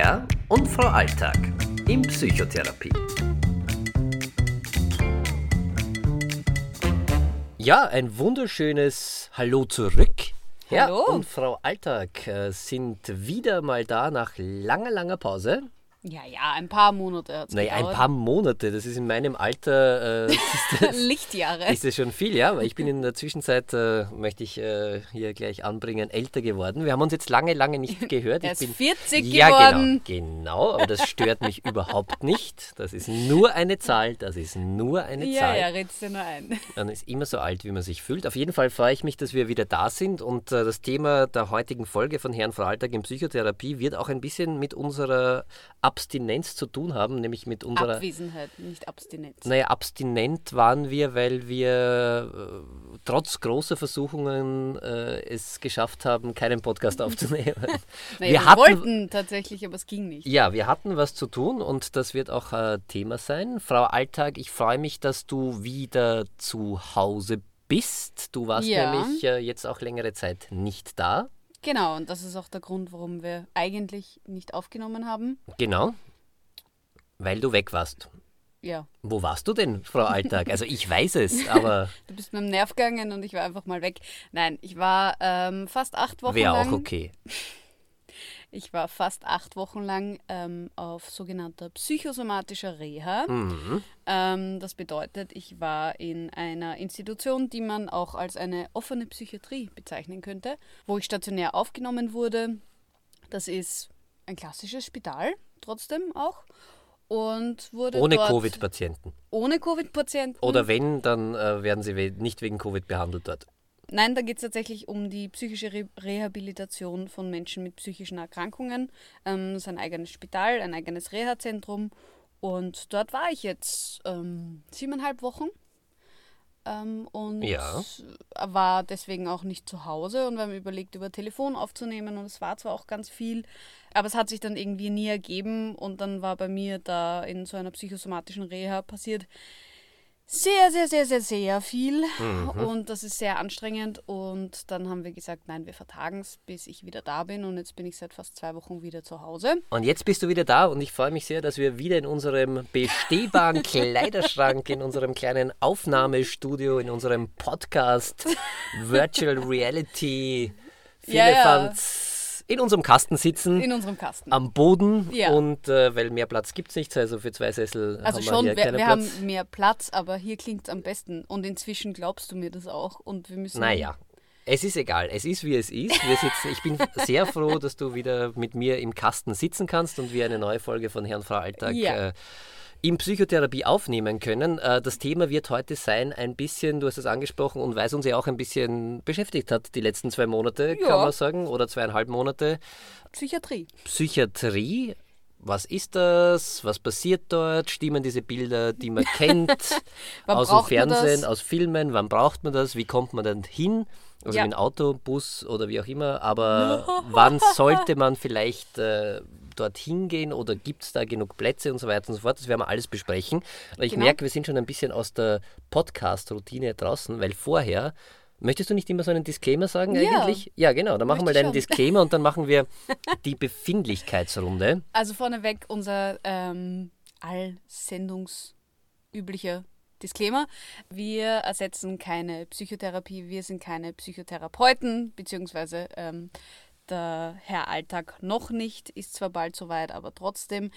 Herr und Frau Alltag in Psychotherapie. Ja, ein wunderschönes Hallo zurück. Herr Hallo. und Frau Alltag äh, sind wieder mal da nach langer, langer Pause. Ja, ja, ein paar Monate hat es Naja, ein paar Monate, das ist in meinem Alter, äh, ist, das, Lichtjahre. ist das schon viel, ja, weil ich bin in der Zwischenzeit, äh, möchte ich äh, hier gleich anbringen, älter geworden. Wir haben uns jetzt lange, lange nicht gehört. Er ich ist bin 40 ja, geworden. Genau, genau, aber das stört mich überhaupt nicht. Das ist nur eine Zahl, das ist nur eine Ja, Zahl. ja, redst dir nur ein. Man ist immer so alt, wie man sich fühlt. Auf jeden Fall freue ich mich, dass wir wieder da sind. Und äh, das Thema der heutigen Folge von Herrn Frau Alltag in Psychotherapie wird auch ein bisschen mit unserer Abstinenz zu tun haben, nämlich mit unserer. Abwesenheit, nicht Abstinenz. Naja, abstinent waren wir, weil wir äh, trotz großer Versuchungen äh, es geschafft haben, keinen Podcast aufzunehmen. Naja, wir, wir hatten- wollten tatsächlich, aber es ging nicht. Ja, wir hatten was zu tun und das wird auch äh, Thema sein. Frau Alltag, ich freue mich, dass du wieder zu Hause bist. Du warst Ja. nämlich äh, jetzt auch längere Zeit nicht da. Genau, und das ist auch der Grund, warum wir eigentlich nicht aufgenommen haben. Genau. Weil du weg warst. Ja, Wo warst du denn, Frau Alltag? Also ich weiß es, aber du bist mir am Nerv gegangen und ich war einfach mal weg. Nein, ich war ähm, fast acht Wochen wäre lang. auch okay. Ich war fast acht Wochen lang ähm, auf sogenannter psychosomatischer Reha. Mhm. Ähm, das bedeutet, ich war in einer Institution, die man auch als eine offene Psychiatrie bezeichnen könnte, wo ich stationär aufgenommen wurde. Das ist ein klassisches Spital, trotzdem auch. Und wurde Ohne Covid-Patienten. ohne Covid-Patienten. Oder wenn, dann äh, werden sie nicht wegen Covid behandelt dort. Nein, da geht es tatsächlich um die psychische Re Rehabilitation von Menschen mit psychischen Erkrankungen. Ähm, das ist ein eigenes Spital, ein eigenes Reha-Zentrum. Und dort war ich jetzt ähm, siebeneinhalb Wochen. Ähm, und Ja. war deswegen auch nicht zu Hause und wir haben überlegt, über Telefon aufzunehmen und es war zwar auch ganz viel, aber es hat sich dann irgendwie nie ergeben und dann war bei mir da in so einer psychosomatischen Reha passiert sehr, sehr, sehr, sehr, sehr viel. Und das ist sehr anstrengend. Und dann haben wir gesagt, nein, wir vertagen es, bis ich wieder da bin. Und jetzt bin ich seit fast zwei Wochen wieder zu Hause. Und jetzt bist du wieder da. Und ich freue mich sehr, dass wir wieder in unserem bestehbaren Kleiderschrank, in unserem kleinen Aufnahmestudio, in unserem Podcast Virtual Reality Ja, ja. In unserem Kasten sitzen. In unserem Kasten. am Boden Ja. und äh, weil mehr Platz gibt es nicht, also für zwei Sessel Also haben schon, wir wir, hier wir keinen Platz. haben mehr Platz, aber hier klingt es am besten. Und inzwischen glaubst du mir das auch. Und wir müssen. Naja, es ist egal. Es ist, wie es ist. Wir sitzen, ich bin sehr froh, dass du wieder mit mir im Kasten sitzen kannst und wir eine neue Folge von Herrn Frau Alltag Ja. äh, in Psychotherapie aufnehmen können. Äh, das Thema wird heute sein, ein bisschen, du hast es angesprochen und weil es uns ja auch ein bisschen beschäftigt hat, die letzten zwei Monate, Ja. kann man sagen, oder zweieinhalb Monate. Psychiatrie. Psychiatrie. Was ist das? Was passiert dort? Stimmen diese Bilder, die man kennt aus dem Fernsehen, aus Filmen? Wann braucht man das? Wie kommt man dann hin? Also Ja. mit dem Auto, Bus oder wie auch immer. Aber wann sollte man vielleicht äh, dorthin gehen oder gibt es da genug Plätze und so weiter und so fort? Das werden wir alles besprechen. Aber ich Genau. merke, wir sind schon ein bisschen aus der Podcast-Routine draußen, weil vorher. Möchtest du nicht immer so einen Disclaimer sagen Ja. eigentlich? Ja, genau. Dann machen wir deinen schon. Disclaimer und dann machen wir die Befindlichkeitsrunde. Also vorneweg unser ähm, allsendungsüblicher Disclaimer. Wir ersetzen keine Psychotherapie, wir sind keine Psychotherapeuten, beziehungsweise ähm, der Herr Alltag noch nicht, ist zwar bald soweit, aber trotzdem.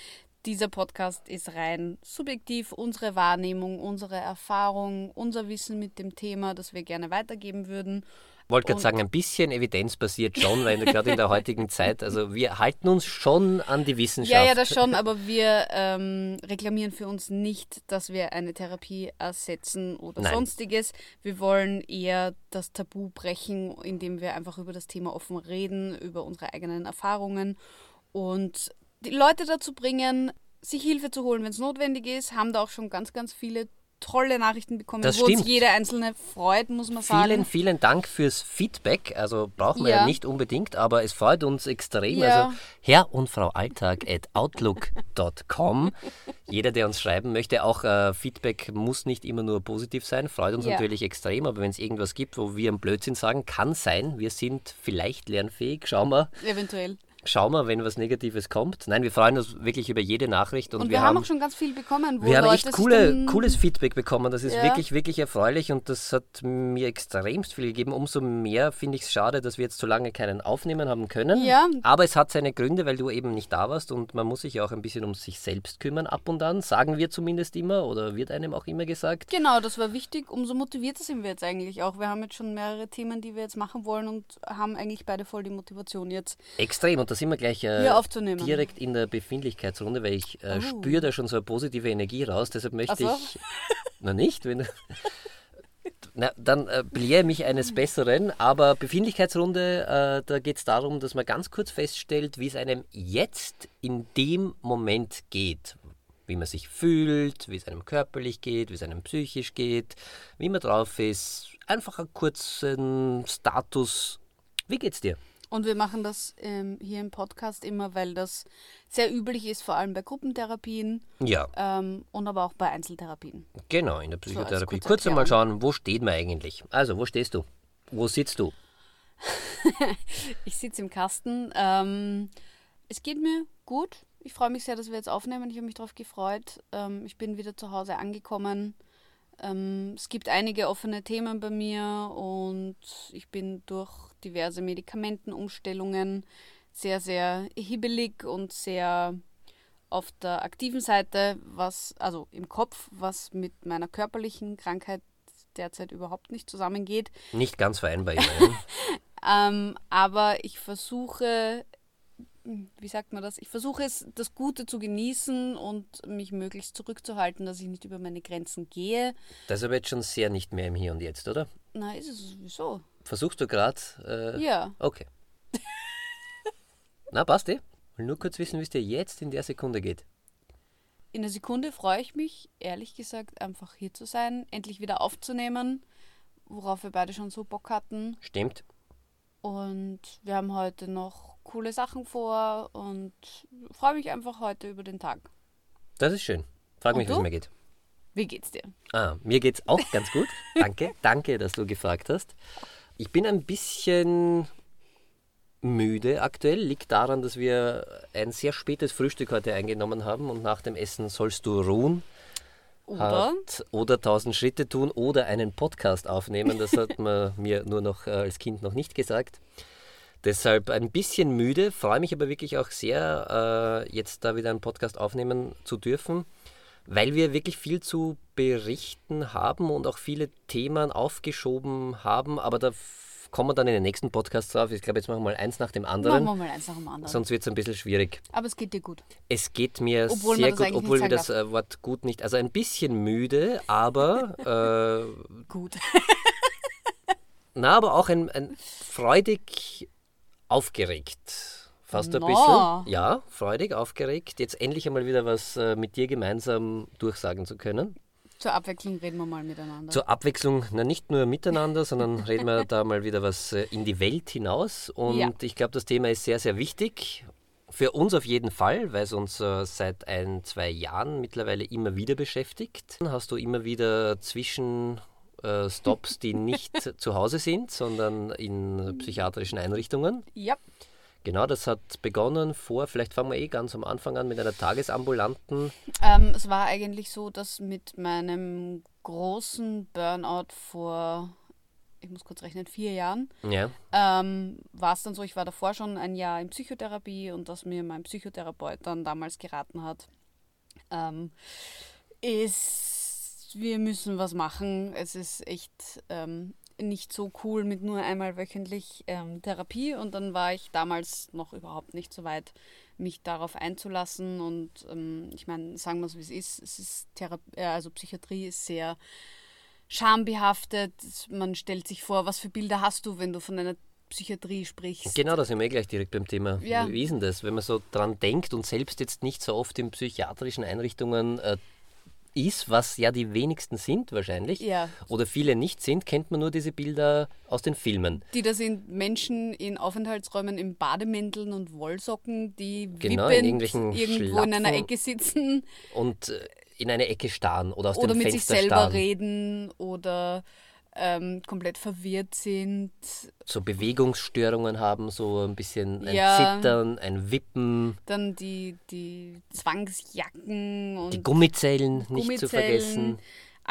Dieser Podcast ist rein subjektiv, unsere Wahrnehmung, unsere Erfahrung, unser Wissen mit dem Thema, das wir gerne weitergeben würden. Wollte gerade sagen, ein bisschen evidenzbasiert schon, weil gerade in der heutigen Zeit, also wir halten uns schon an die Wissenschaft. Ja, ja, das schon, aber wir ähm, reklamieren für uns nicht, dass wir eine Therapie ersetzen oder Nein. sonstiges. Wir wollen eher das Tabu brechen, indem wir einfach über das Thema offen reden, über unsere eigenen Erfahrungen und die Leute dazu bringen, sich Hilfe zu holen, wenn es notwendig ist. Haben da auch schon ganz, ganz viele tolle Nachrichten bekommen, Das wo uns stimmt. jeder einzelne freut, muss man sagen. Vielen, vielen Dank fürs Feedback. Also brauchen wir ja. Ja. nicht unbedingt, aber es freut uns extrem. Ja. Also Herr und Frau Alltag at outlook.com. Jeder, der uns schreiben möchte, auch äh, Feedback muss nicht immer nur positiv sein, freut uns Ja. natürlich extrem, aber wenn es irgendwas gibt, wo wir einen Blödsinn sagen, kann sein, wir sind vielleicht lernfähig, schauen wir. Eventuell. Schauen wir, wenn was Negatives kommt. Nein, wir freuen uns wirklich über jede Nachricht. Und, Und wir, wir haben auch schon ganz viel bekommen, wo wir haben Leute echt coole, cooles Feedback bekommen. Das ist Ja. wirklich, wirklich erfreulich und das hat mir extremst viel gegeben. Umso mehr finde ich es schade, dass wir jetzt so lange keinen aufnehmen haben können. Ja. Aber es hat seine Gründe, weil du eben nicht da warst und man muss sich ja auch ein bisschen um sich selbst kümmern ab und an, sagen wir zumindest immer oder wird einem auch immer gesagt. Genau, das war wichtig. Umso motivierter sind wir jetzt eigentlich auch. Wir haben jetzt schon mehrere Themen, die wir jetzt machen wollen und haben eigentlich beide voll die Motivation jetzt Extrem und da sind wir gleich äh, direkt in der Befindlichkeitsrunde, weil ich äh, Oh. spüre da schon so eine positive Energie raus. Deshalb möchte so. ich. Na nicht, wenn. Na, dann äh, belehre mich eines Besseren. Aber Befindlichkeitsrunde, äh, da geht es darum, dass man ganz kurz feststellt, wie es einem jetzt in dem Moment geht. Wie man sich fühlt, wie es einem körperlich geht, wie es einem psychisch geht, wie man drauf ist. Einfach einen kurzen Status. Wie geht's dir? Und wir machen das ähm, hier im Podcast immer, weil das sehr üblich ist, vor allem bei Gruppentherapien Ja. ähm, und aber auch bei Einzeltherapien. Genau, in der Psychotherapie. kurze Kurz einmal schauen, wo steht man eigentlich? Also, wo stehst du? Wo sitzt du? Ich sitze im Kasten. Ähm, es geht mir gut. Ich freue mich sehr, dass wir jetzt aufnehmen. Ich habe mich darauf gefreut. Ähm, ich bin wieder zu Hause angekommen. Ähm, es gibt einige offene Themen bei mir und ich bin durch diverse Medikamentenumstellungen sehr, sehr hibbelig und sehr auf der aktiven Seite, was, also im Kopf, was mit meiner körperlichen Krankheit derzeit überhaupt nicht zusammengeht. Nicht ganz vereinbar. Ähm, aber ich versuche, wie sagt man das? Ich versuche es, das Gute zu genießen und mich möglichst zurückzuhalten, dass ich nicht über meine Grenzen gehe. das ist aber jetzt schon sehr nicht mehr im Hier und Jetzt, oder? Na, ist es sowieso. Versuchst du gerade? Äh, Ja. Okay. Na, passt eh. Will nur kurz wissen, wie es dir jetzt in der Sekunde geht. In der Sekunde freue ich mich, ehrlich gesagt, einfach hier zu sein, endlich wieder aufzunehmen, worauf wir beide schon so Bock hatten. Stimmt. Und wir haben heute noch coole Sachen vor und freue mich einfach heute über den Tag. Das ist schön. Frag Und mich, wie es mir geht. Wie geht's dir? Ah, mir geht's auch ganz gut. Danke, danke, dass du gefragt hast. Ich bin ein bisschen müde aktuell. Liegt daran, dass wir ein sehr spätes Frühstück heute eingenommen haben und nach dem Essen sollst du ruhen. Oder? Hat, oder tausend Schritte tun oder einen Podcast aufnehmen. Das hat man mir nur noch äh, als Kind noch nicht gesagt. Deshalb ein bisschen müde, freue mich aber wirklich auch sehr, äh, jetzt da wieder einen Podcast aufnehmen zu dürfen, weil wir wirklich viel zu berichten haben und auch viele Themen aufgeschoben haben. Aber da kommen wir dann in den nächsten Podcast drauf. Ich glaube, jetzt machen wir mal eins nach dem anderen. Machen wir mal eins nach dem anderen. Sonst wird es ein bisschen schwierig. Aber es geht dir gut. Es geht mir Obwohl sehr gut, obwohl wir das äh, Wort gut nicht. Also ein bisschen müde, aber äh, Gut. na, aber auch ein, ein freudig aufgeregt. Fast ein Na. bisschen. Ja, freudig aufgeregt. Jetzt endlich einmal wieder was äh, mit dir gemeinsam durchsagen zu können. Zur Abwechslung reden wir mal miteinander. Zur Abwechslung, na, nicht nur miteinander, sondern reden wir da mal wieder was äh, in die Welt hinaus. Und Ja. ich glaube, das Thema ist sehr, sehr wichtig. Für uns auf jeden Fall, weil es uns äh, seit ein, zwei Jahren mittlerweile immer wieder beschäftigt. Hast du immer wieder Zwischenstops, die nicht zu Hause sind, sondern in psychiatrischen Einrichtungen. ja, Genau, das hat begonnen vor, vielleicht fangen wir eh ganz am Anfang an mit einer tagesambulanten. ähm, es war eigentlich so, dass mit meinem großen Burnout vor, ich muss kurz rechnen, vier Jahren, Ja, ähm, war es dann so, ich war davor schon ein Jahr in Psychotherapie und dass mir mein Psychotherapeut dann damals geraten hat, ähm, ist, wir müssen was machen. Es ist echt ähm, nicht so cool mit nur einmal wöchentlich ähm, Therapie und dann war ich damals noch überhaupt nicht so weit, mich darauf einzulassen und ähm, ich meine, sagen wir es wie es ist, es ist Thera äh, also Psychiatrie ist sehr schambehaftet. Man stellt sich vor, was für Bilder hast du, wenn du von einer Psychiatrie sprichst. genau, da sind wir eh gleich direkt beim Thema. Ja. Wie ist denn das, wenn man so dran denkt und selbst jetzt nicht so oft in psychiatrischen Einrichtungen äh, ist, was ja die wenigsten sind wahrscheinlich, Ja. oder viele nicht sind, kennt man nur diese Bilder aus den Filmen. Die da sind Menschen in Aufenthaltsräumen in Bademänteln und Wollsocken, die Genau, in irgendwo in einer Schlapfen. Ecke sitzen Und äh, in eine Ecke starren oder aus oder dem mit sich Fenster selber starren. reden oder ähm, komplett verwirrt sind. So Bewegungsstörungen haben, so ein bisschen ein Ja. Zittern, ein Wippen, Dann die, die Zwangsjacken und die Gummizellen nicht zu vergessen.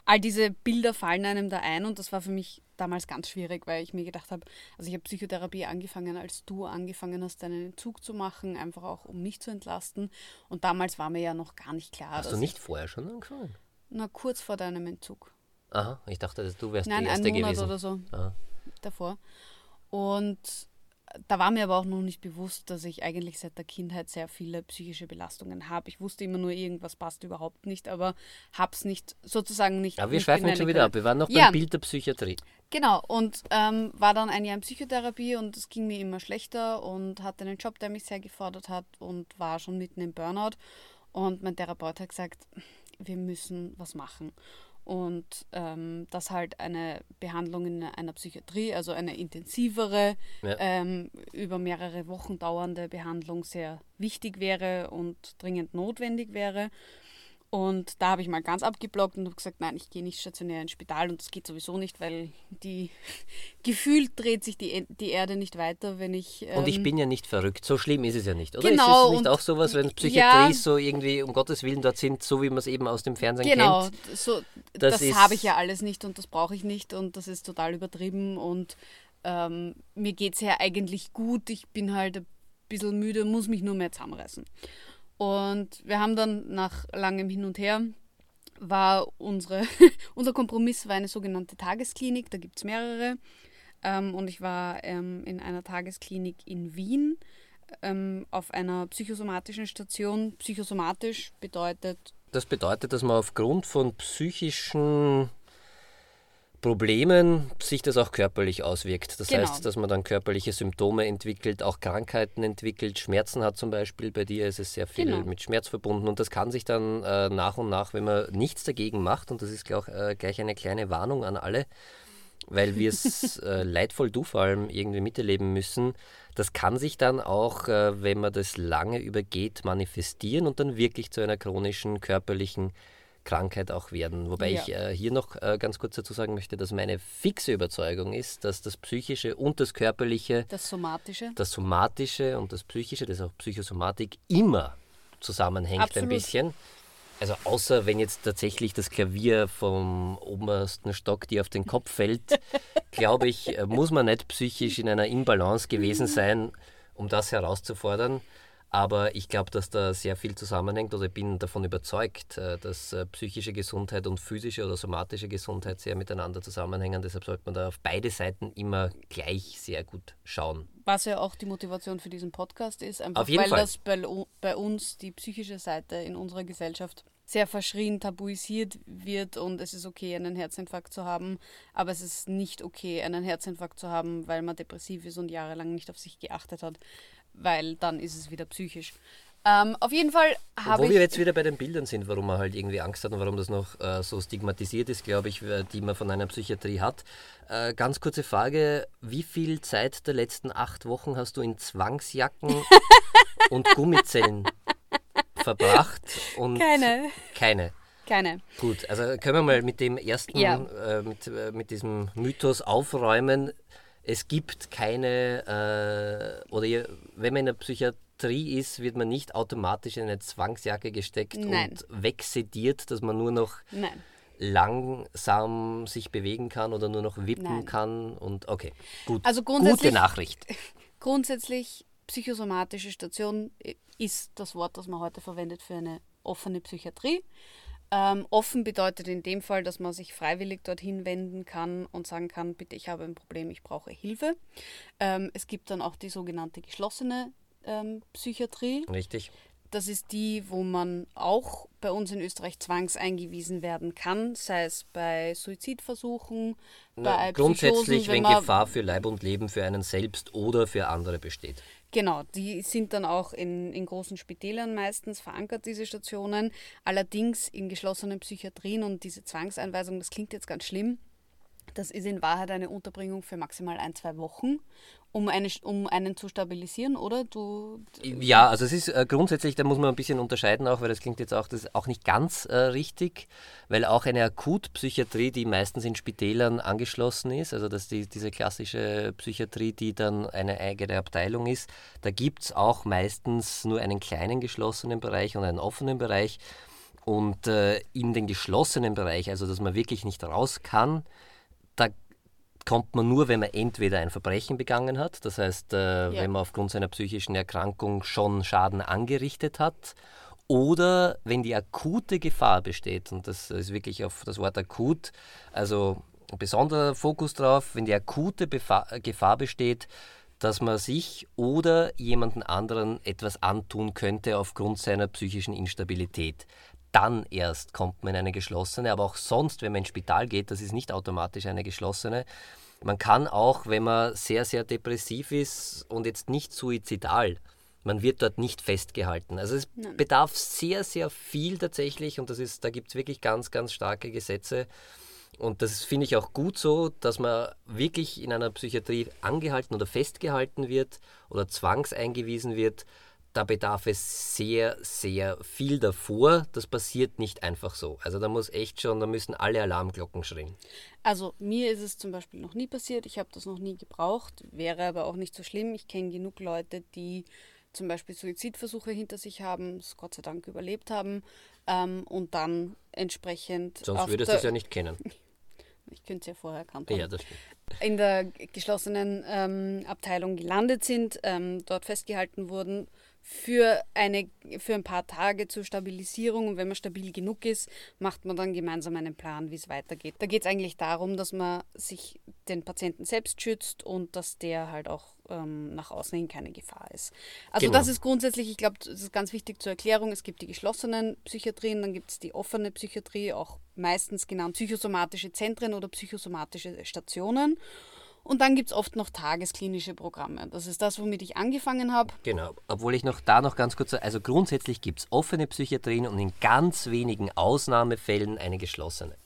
all diese Bilder fallen einem da ein und das war für mich damals ganz schwierig, weil ich mir gedacht habe, also ich habe Psychotherapie angefangen, als du angefangen hast, deinen Entzug zu machen, einfach auch um mich zu entlasten. Und damals war mir ja noch gar nicht klar, Hast du nicht vorher schon angefangen? na kurz vor deinem Entzug. Aha, ich dachte, dass du wärst Nein, die einen Erste Monat gewesen. oder so Aha. davor. Und da war mir aber auch noch nicht bewusst, dass ich eigentlich seit der Kindheit sehr viele psychische Belastungen habe. Ich wusste immer nur, irgendwas passt überhaupt nicht, aber hab's nicht, sozusagen nicht. Aber wir nicht schweifen jetzt schon wieder ab. Wir waren noch Ja. beim Bild der Psychiatrie. Genau, und ähm, war dann ein Jahr in Psychotherapie und es ging mir immer schlechter und hatte einen Job, der mich sehr gefordert hat und war schon mitten im Burnout. Und mein Therapeut hat gesagt, wir müssen was machen. Und ähm, dass halt eine Behandlung in einer Psychiatrie, also eine intensivere, Ja. ähm, über mehrere Wochen dauernde Behandlung sehr wichtig wäre und dringend notwendig wäre. Und da habe ich mal ganz abgeblockt und habe gesagt, nein, ich gehe nicht stationär ins Spital und das geht sowieso nicht, weil die gefühlt dreht sich die, E- die Erde nicht weiter, wenn ich. Und ich ähm, bin ja nicht verrückt. So schlimm ist es ja nicht, oder? Genau, ist es nicht und- auch sowas, wenn ja. Psychiatrie so irgendwie, um Gottes Willen, dort sind, so wie man es eben aus dem Fernsehen Genau, kennt? so, Das das, habe ich ja alles nicht und das brauche ich nicht und das ist total übertrieben und ähm, mir geht es ja eigentlich gut. Ich bin halt ein bisschen müde, muss mich nur mehr zusammenreißen. Und wir haben dann nach langem Hin und Her war unsere, unser Kompromiss war eine sogenannte Tagesklinik, da gibt es mehrere. Ähm, und ich war ähm, in einer Tagesklinik in Wien ähm, auf einer psychosomatischen Station. Psychosomatisch bedeutet Das bedeutet, dass man aufgrund von psychischen Problemen sich das auch körperlich auswirkt. Das Genau. heißt, dass man dann körperliche Symptome entwickelt, auch Krankheiten entwickelt, Schmerzen hat zum Beispiel. Bei dir ist es sehr viel Genau. mit Schmerz verbunden und das kann sich dann äh, nach und nach, wenn man nichts dagegen macht, und das ist glaub, äh, gleich eine kleine Warnung an alle, weil wir es äh, leidvoll du vor allem irgendwie miterleben müssen. Das kann sich dann auch, äh, wenn man das lange übergeht, manifestieren und dann wirklich zu einer chronischen körperlichen Krankheit auch werden. Wobei Ja. ich äh, hier noch äh, ganz kurz dazu sagen möchte, dass meine fixe Überzeugung ist, dass das Psychische und das Körperliche, das Somatische. das Somatische und das Psychische, das ist auch Psychosomatik, immer zusammenhängt ein Absolut. bisschen. Also außer wenn jetzt tatsächlich das Klavier vom obersten Stock dir auf den Kopf fällt, glaube ich, äh, muss man nicht psychisch in einer Imbalance gewesen sein, um das herauszufordern. Aber ich glaube, dass da sehr viel zusammenhängt oder ich bin davon überzeugt, äh, dass äh, psychische Gesundheit und physische oder somatische Gesundheit sehr miteinander zusammenhängen. Deshalb sollte man da auf beide Seiten immer gleich sehr gut schauen. Was ja auch die Motivation für diesen Podcast ist, einfach weil Fall. das bei, bei uns die psychische Seite in unserer Gesellschaft sehr verschrien, tabuisiert wird und es ist okay, einen Herzinfarkt zu haben, aber es ist nicht okay, einen Herzinfarkt zu haben, weil man depressiv ist und jahrelang nicht auf sich geachtet hat, weil dann ist es wieder psychisch. Ähm, auf jeden Fall habe Wo ich... wir jetzt wieder bei den Bildern sind, warum man halt irgendwie Angst hat und warum das noch äh, so stigmatisiert ist, glaube ich, äh, die man von einer Psychiatrie hat. Äh, ganz kurze Frage, wie viel Zeit der letzten acht Wochen hast du in Zwangsjacken und Gummizellen verbracht? Und Keine. Keine. Keine. Gut, also können wir mal mit dem ersten, Ja. äh, mit, äh, mit diesem Mythos aufräumen. Es gibt keine, äh, oder wenn man in der Psychiatrie ist, wird man nicht automatisch in eine Zwangsjacke gesteckt Nein. und wegsediert, dass man nur noch Nein. langsam sich bewegen kann oder nur noch wippen Nein. kann. Und okay, gut. Also Gute Nachricht. Grundsätzlich psychosomatische Station ist das Wort, das man heute verwendet für eine offene Psychiatrie. Ähm, offen bedeutet in dem Fall, dass man sich freiwillig dorthin wenden kann und sagen kann, bitte, ich habe ein Problem, ich brauche Hilfe. Ähm, es gibt dann auch die sogenannte geschlossene ähm, Psychiatrie. Richtig. Das ist die, wo man auch bei uns in Österreich zwangseingewiesen werden kann, sei es bei Suizidversuchen, Na, bei grundsätzlich, Psychosen, wenn man- Gefahr für Leib und Leben für einen selbst oder für andere besteht. Genau, die sind dann auch in, in großen Spitälern meistens verankert, diese Stationen. Allerdings in geschlossenen Psychiatrien und diese Zwangseinweisung, das klingt jetzt ganz schlimm. Das ist in Wahrheit eine Unterbringung für maximal ein, zwei Wochen, um, eine, um einen zu stabilisieren, oder? Du, ja, also es ist äh, grundsätzlich, da muss man ein bisschen unterscheiden auch, weil das klingt jetzt auch, das auch nicht ganz äh, richtig, weil auch eine Akutpsychiatrie, die meistens in Spitälern angeschlossen ist, also dass die, diese klassische Psychiatrie, die dann eine eigene Abteilung ist, da gibt es auch meistens nur einen kleinen geschlossenen Bereich und einen offenen Bereich. Und äh, in den geschlossenen Bereich, also dass man wirklich nicht raus kann, da kommt man nur, wenn man entweder ein Verbrechen begangen hat, das heißt, äh, ja. wenn man aufgrund seiner psychischen Erkrankung schon Schaden angerichtet hat, oder wenn die akute Gefahr besteht, und das ist wirklich auf das Wort akut, also ein besonderer Fokus drauf, wenn die akute Befa Gefahr besteht, dass man sich oder jemanden anderen etwas antun könnte aufgrund seiner psychischen Instabilität dann erst kommt man in eine geschlossene, aber auch sonst, wenn man ins Spital geht, das ist nicht automatisch eine geschlossene. Man kann auch, wenn man sehr, sehr depressiv ist und jetzt nicht suizidal, man wird dort nicht festgehalten. Also es Nein. bedarf sehr, sehr viel tatsächlich und das ist, da gibt es wirklich ganz, ganz starke Gesetze. Und das finde ich auch gut so, dass man wirklich in einer Psychiatrie angehalten oder festgehalten wird oder zwangseingewiesen wird, da bedarf es sehr, sehr viel davor. Das passiert nicht einfach so. Also da muss echt schon, da müssen alle Alarmglocken schrillen. Also mir ist es zum Beispiel noch nie passiert. Ich habe das noch nie gebraucht. Wäre aber auch nicht so schlimm. Ich kenne genug Leute, die zum Beispiel Suizidversuche hinter sich haben, es Gott sei Dank überlebt haben ähm, und dann entsprechend. Sonst würdest du es ja nicht kennen. Ich könnte es ja vorher erkannt haben. Ja, das stimmt. In der geschlossenen ähm, Abteilung gelandet sind, ähm, dort festgehalten wurden, für, eine, für ein paar Tage zur Stabilisierung. Und wenn man stabil genug ist, macht man dann gemeinsam einen Plan, wie es weitergeht. Da geht es eigentlich darum, dass man sich den Patienten selbst schützt und dass der halt auch ähm, nach außen hin keine Gefahr ist. Also genau. das ist grundsätzlich, ich glaube, das ist ganz wichtig zur Erklärung. Es gibt die geschlossenen Psychiatrien, dann gibt es die offene Psychiatrie, auch meistens genannt psychosomatische Zentren oder psychosomatische Stationen. Und dann gibt es oft noch tagesklinische Programme. Das ist das, womit ich angefangen habe. Genau, obwohl ich noch da noch ganz kurz, also grundsätzlich gibt es offene Psychiatrien und in ganz wenigen Ausnahmefällen eine geschlossene.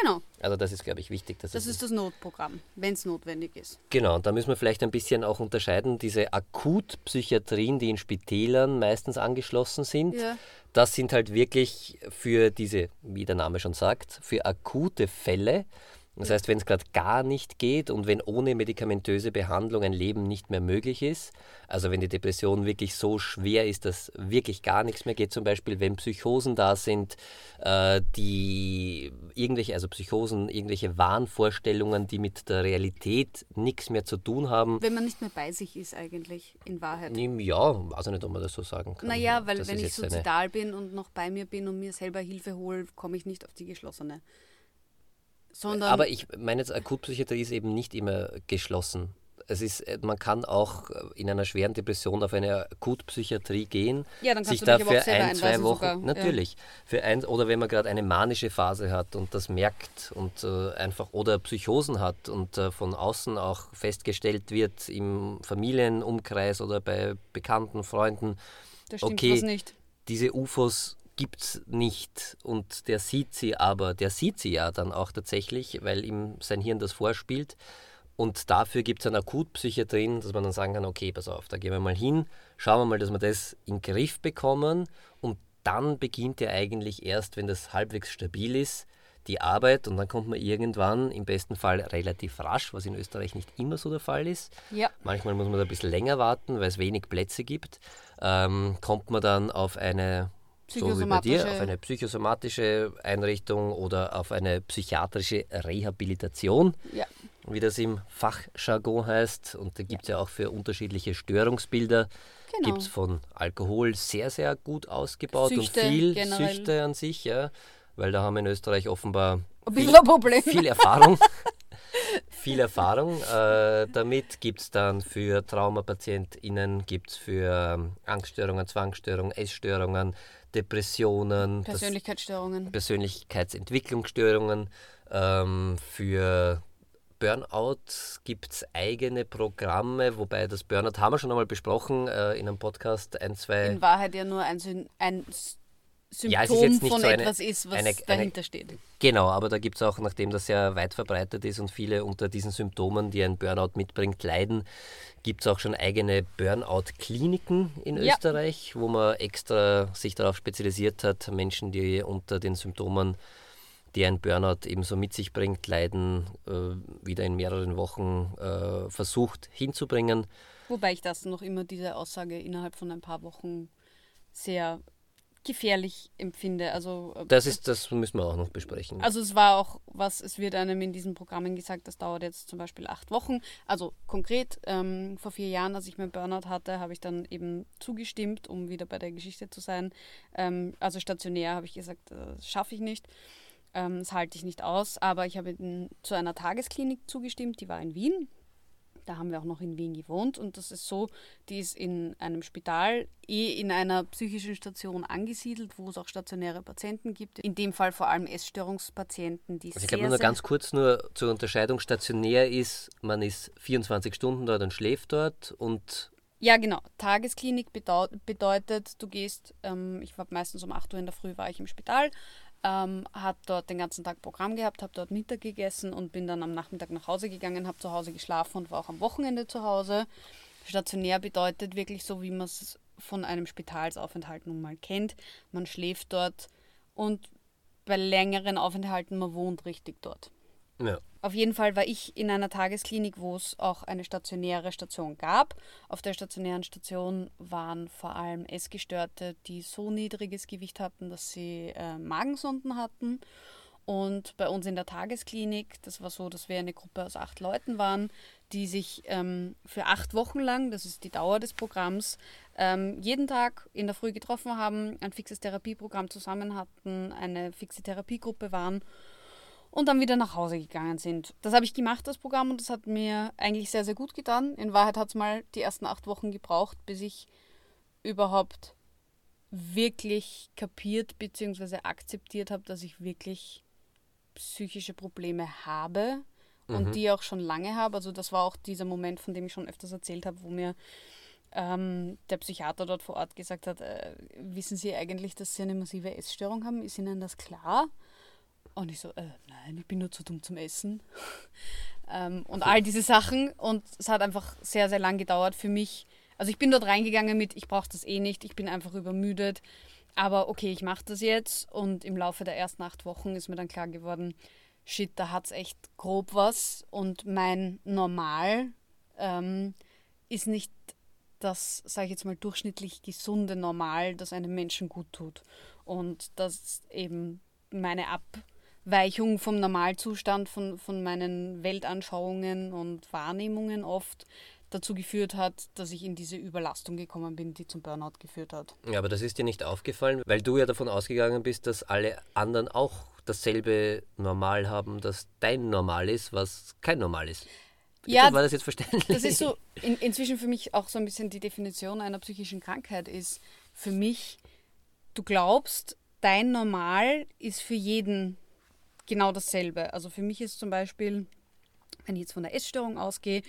Genau. Also das ist, glaube ich, wichtig. das ist das Notprogramm, wenn es notwendig ist. Genau, und da müssen wir vielleicht ein bisschen auch unterscheiden. Diese Akutpsychiatrien, die in Spitälern meistens angeschlossen sind, ja. das sind halt wirklich für diese, wie der Name schon sagt, für akute Fälle. Das heißt, wenn es gerade gar nicht geht und wenn ohne medikamentöse Behandlung ein Leben nicht mehr möglich ist, also wenn die Depression wirklich so schwer ist, dass wirklich gar nichts mehr geht, zum Beispiel wenn Psychosen da sind, äh, die irgendwelche, also Psychosen, irgendwelche Wahnvorstellungen, die mit der Realität nichts mehr zu tun haben. Wenn man nicht mehr bei sich ist eigentlich, in Wahrheit. Ja, weiß ich nicht, ob man das so sagen kann. Naja, weil das wenn ich suizidal bin und noch bei mir bin und mir selber Hilfe hole, komme ich nicht auf die geschlossene. Sondern Aber ich meine jetzt, Akutpsychiatrie ist eben nicht immer geschlossen. Es ist, äh, man kann auch äh, in einer schweren Depression auf eine Akutpsychiatrie gehen, ja, dann sich du da für ein, zwei Wochen, sogar. natürlich, ja. für ein, oder wenn man gerade eine manische Phase hat und das merkt und äh, einfach, oder Psychosen hat und äh, von außen auch festgestellt wird im Familienumkreis oder bei bekannten Freunden, okay, diese UFOs gibt es nicht und der sieht sie aber, der sieht sie ja dann auch tatsächlich, weil ihm sein Hirn das vorspielt. Und dafür gibt es eine Akutpsychiatrien, dass man dann sagen kann, okay, pass auf, da gehen wir mal hin, schauen wir mal, dass wir das in den Griff bekommen und dann beginnt ja eigentlich erst, wenn das halbwegs stabil ist, die Arbeit und dann kommt man irgendwann im besten Fall relativ rasch, was in Österreich nicht immer so der Fall ist. Ja. Manchmal muss man da ein bisschen länger warten, weil es wenig Plätze gibt. Ähm, kommt man dann auf eine so wie bei dir, auf eine psychosomatische Einrichtung oder auf eine psychiatrische Rehabilitation, ja. wie das im Fachjargon heißt. Und da gibt es ja. ja auch für unterschiedliche Störungsbilder. Genau. Gibt es von Alkohol sehr, sehr gut ausgebaut Süchte und viel generell. Süchte an sich, ja. Weil da haben wir in Österreich offenbar viel, viel Erfahrung. viel Erfahrung. Äh, damit gibt es dann für TraumapatientInnen, gibt es für ähm, Angststörungen, Zwangsstörungen, Essstörungen, Depressionen, Persönlichkeitsstörungen, das, Persönlichkeitsentwicklungsstörungen. Ähm, für Burnout gibt es eigene Programme, wobei das Burnout haben wir schon einmal besprochen äh, in einem Podcast, ein, zwei. In Wahrheit ja nur ein, ein Symptom ja, von so etwas eine, ist, was eine, dahinter eine, steht. Genau, aber da gibt es auch, nachdem das ja weit verbreitet ist und viele unter diesen Symptomen, die ein Burnout mitbringt, leiden, gibt es auch schon eigene Burnout-Kliniken in ja. Österreich, wo man extra sich darauf spezialisiert hat, Menschen, die unter den Symptomen, die ein Burnout ebenso mit sich bringt, leiden, äh, wieder in mehreren Wochen äh, versucht hinzubringen. Wobei ich das noch immer diese Aussage innerhalb von ein paar Wochen sehr gefährlich empfinde. Also äh, das ist, das müssen wir auch noch besprechen. Also es war auch was, es wird einem in diesen Programmen gesagt, das dauert jetzt zum Beispiel acht Wochen. Also konkret ähm, vor vier Jahren, als ich meinen Burnout hatte, habe ich dann eben zugestimmt, um wieder bei der Geschichte zu sein. Ähm, also stationär habe ich gesagt, äh, das schaffe ich nicht. Ähm, das halte ich nicht aus. Aber ich habe zu einer Tagesklinik zugestimmt, die war in Wien. Da haben wir auch noch in Wien gewohnt und das ist so, die ist in einem Spital, eh in einer psychischen Station angesiedelt, wo es auch stationäre Patienten gibt. In dem Fall vor allem Essstörungspatienten, die also Ich glaube nur ganz kurz nur zur Unterscheidung. Stationär ist, man ist 24 Stunden dort und schläft dort und ja, genau. Tagesklinik bedeutet, du gehst, ähm, ich war meistens um 8 Uhr in der Früh war ich im Spital, ähm, habe dort den ganzen Tag Programm gehabt, habe dort Mittag gegessen und bin dann am Nachmittag nach Hause gegangen, habe zu Hause geschlafen und war auch am Wochenende zu Hause. Stationär bedeutet wirklich so, wie man es von einem Spitalsaufenthalt nun mal kennt. Man schläft dort und bei längeren Aufenthalten, man wohnt richtig dort. Ja. Auf jeden Fall war ich in einer Tagesklinik, wo es auch eine stationäre Station gab. Auf der stationären Station waren vor allem Essgestörte, die so niedriges Gewicht hatten, dass sie äh, Magensonden hatten. Und bei uns in der Tagesklinik, das war so, dass wir eine Gruppe aus acht Leuten waren, die sich ähm, für acht Wochen lang, das ist die Dauer des Programms, ähm, jeden Tag in der Früh getroffen haben, ein fixes Therapieprogramm zusammen hatten, eine fixe Therapiegruppe waren und dann wieder nach Hause gegangen sind. Das habe ich gemacht, das Programm, und das hat mir eigentlich sehr, sehr gut getan. In Wahrheit hat es mal die ersten acht Wochen gebraucht, bis ich überhaupt wirklich kapiert bzw. akzeptiert habe, dass ich wirklich psychische Probleme habe und mhm. die auch schon lange habe. Also das war auch dieser Moment, von dem ich schon öfters erzählt habe, wo mir ähm, der Psychiater dort vor Ort gesagt hat, äh, wissen Sie eigentlich, dass Sie eine massive Essstörung haben? Ist Ihnen das klar? Und ich so, äh, nein, ich bin nur zu dumm zum Essen. ähm, und all diese Sachen. Und es hat einfach sehr, sehr lang gedauert für mich. Also ich bin dort reingegangen mit, ich brauche das eh nicht, ich bin einfach übermüdet. Aber okay, ich mache das jetzt. Und im Laufe der ersten acht Wochen ist mir dann klar geworden, shit, da hat es echt grob was. Und mein Normal ähm, ist nicht das, sage ich jetzt mal, durchschnittlich gesunde Normal, das einem Menschen gut tut. Und das eben meine Ab Weichung vom Normalzustand, von, von meinen Weltanschauungen und Wahrnehmungen oft dazu geführt hat, dass ich in diese Überlastung gekommen bin, die zum Burnout geführt hat. Ja, aber das ist dir nicht aufgefallen, weil du ja davon ausgegangen bist, dass alle anderen auch dasselbe Normal haben, dass dein Normal ist, was kein Normal ist. Ja, war das jetzt verständlich? Das ist so in, inzwischen für mich auch so ein bisschen die Definition einer psychischen Krankheit ist für mich, du glaubst, dein Normal ist für jeden genau dasselbe. Also für mich ist zum Beispiel, wenn ich jetzt von der Essstörung ausgehe,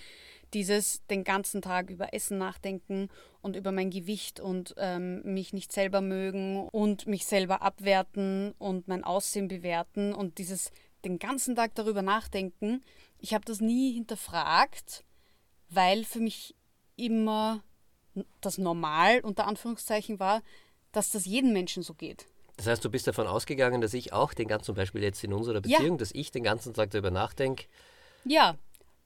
dieses den ganzen Tag über Essen nachdenken und über mein Gewicht und ähm, mich nicht selber mögen und mich selber abwerten und mein Aussehen bewerten und dieses den ganzen Tag darüber nachdenken. Ich habe das nie hinterfragt, weil für mich immer das Normal unter Anführungszeichen war, dass das jedem Menschen so geht. Das heißt, du bist davon ausgegangen, dass ich auch den ganzen, zum Beispiel jetzt in unserer Beziehung, ja. dass ich den ganzen Tag darüber nachdenke. Ja.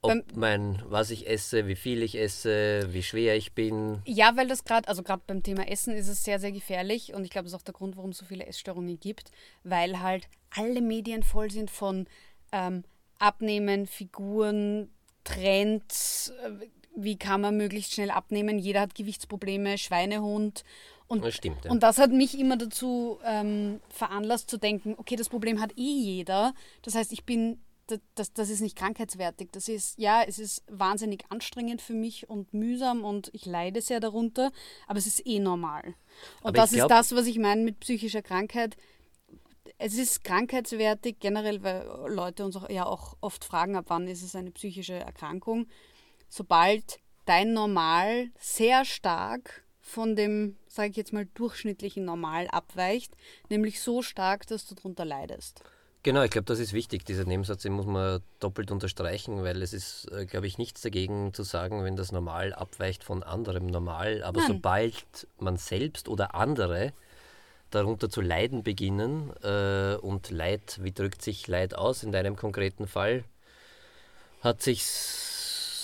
Ob mein, was ich esse, wie viel ich esse, wie schwer ich bin. Ja, weil das gerade, also gerade beim Thema Essen ist es sehr, sehr gefährlich und ich glaube, das ist auch der Grund, warum es so viele Essstörungen gibt, weil halt alle Medien voll sind von ähm, Abnehmen, Figuren, Trends, äh, wie kann man möglichst schnell abnehmen. Jeder hat Gewichtsprobleme, Schweinehund und das stimmt. Ja. Und das hat mich immer dazu ähm, veranlasst zu denken, okay, das Problem hat eh jeder. Das heißt, ich bin, das, das ist nicht krankheitswertig. Das ist, ja, es ist wahnsinnig anstrengend für mich und mühsam und ich leide sehr darunter, aber es ist eh normal. Und aber das glaub, ist das, was ich meine mit psychischer Krankheit. Es ist krankheitswertig generell, weil Leute uns auch, ja auch oft fragen, ab wann ist es eine psychische Erkrankung. Sobald dein Normal sehr stark von dem, sage ich jetzt mal, durchschnittlichen Normal abweicht, nämlich so stark, dass du darunter leidest. Genau, ich glaube, das ist wichtig. Dieser Nebensatz, den muss man doppelt unterstreichen, weil es ist, äh, glaube ich, nichts dagegen zu sagen, wenn das Normal abweicht von anderem Normal. Aber Nein. sobald man selbst oder andere darunter zu leiden beginnen äh, und Leid, wie drückt sich Leid aus in deinem konkreten Fall, hat sich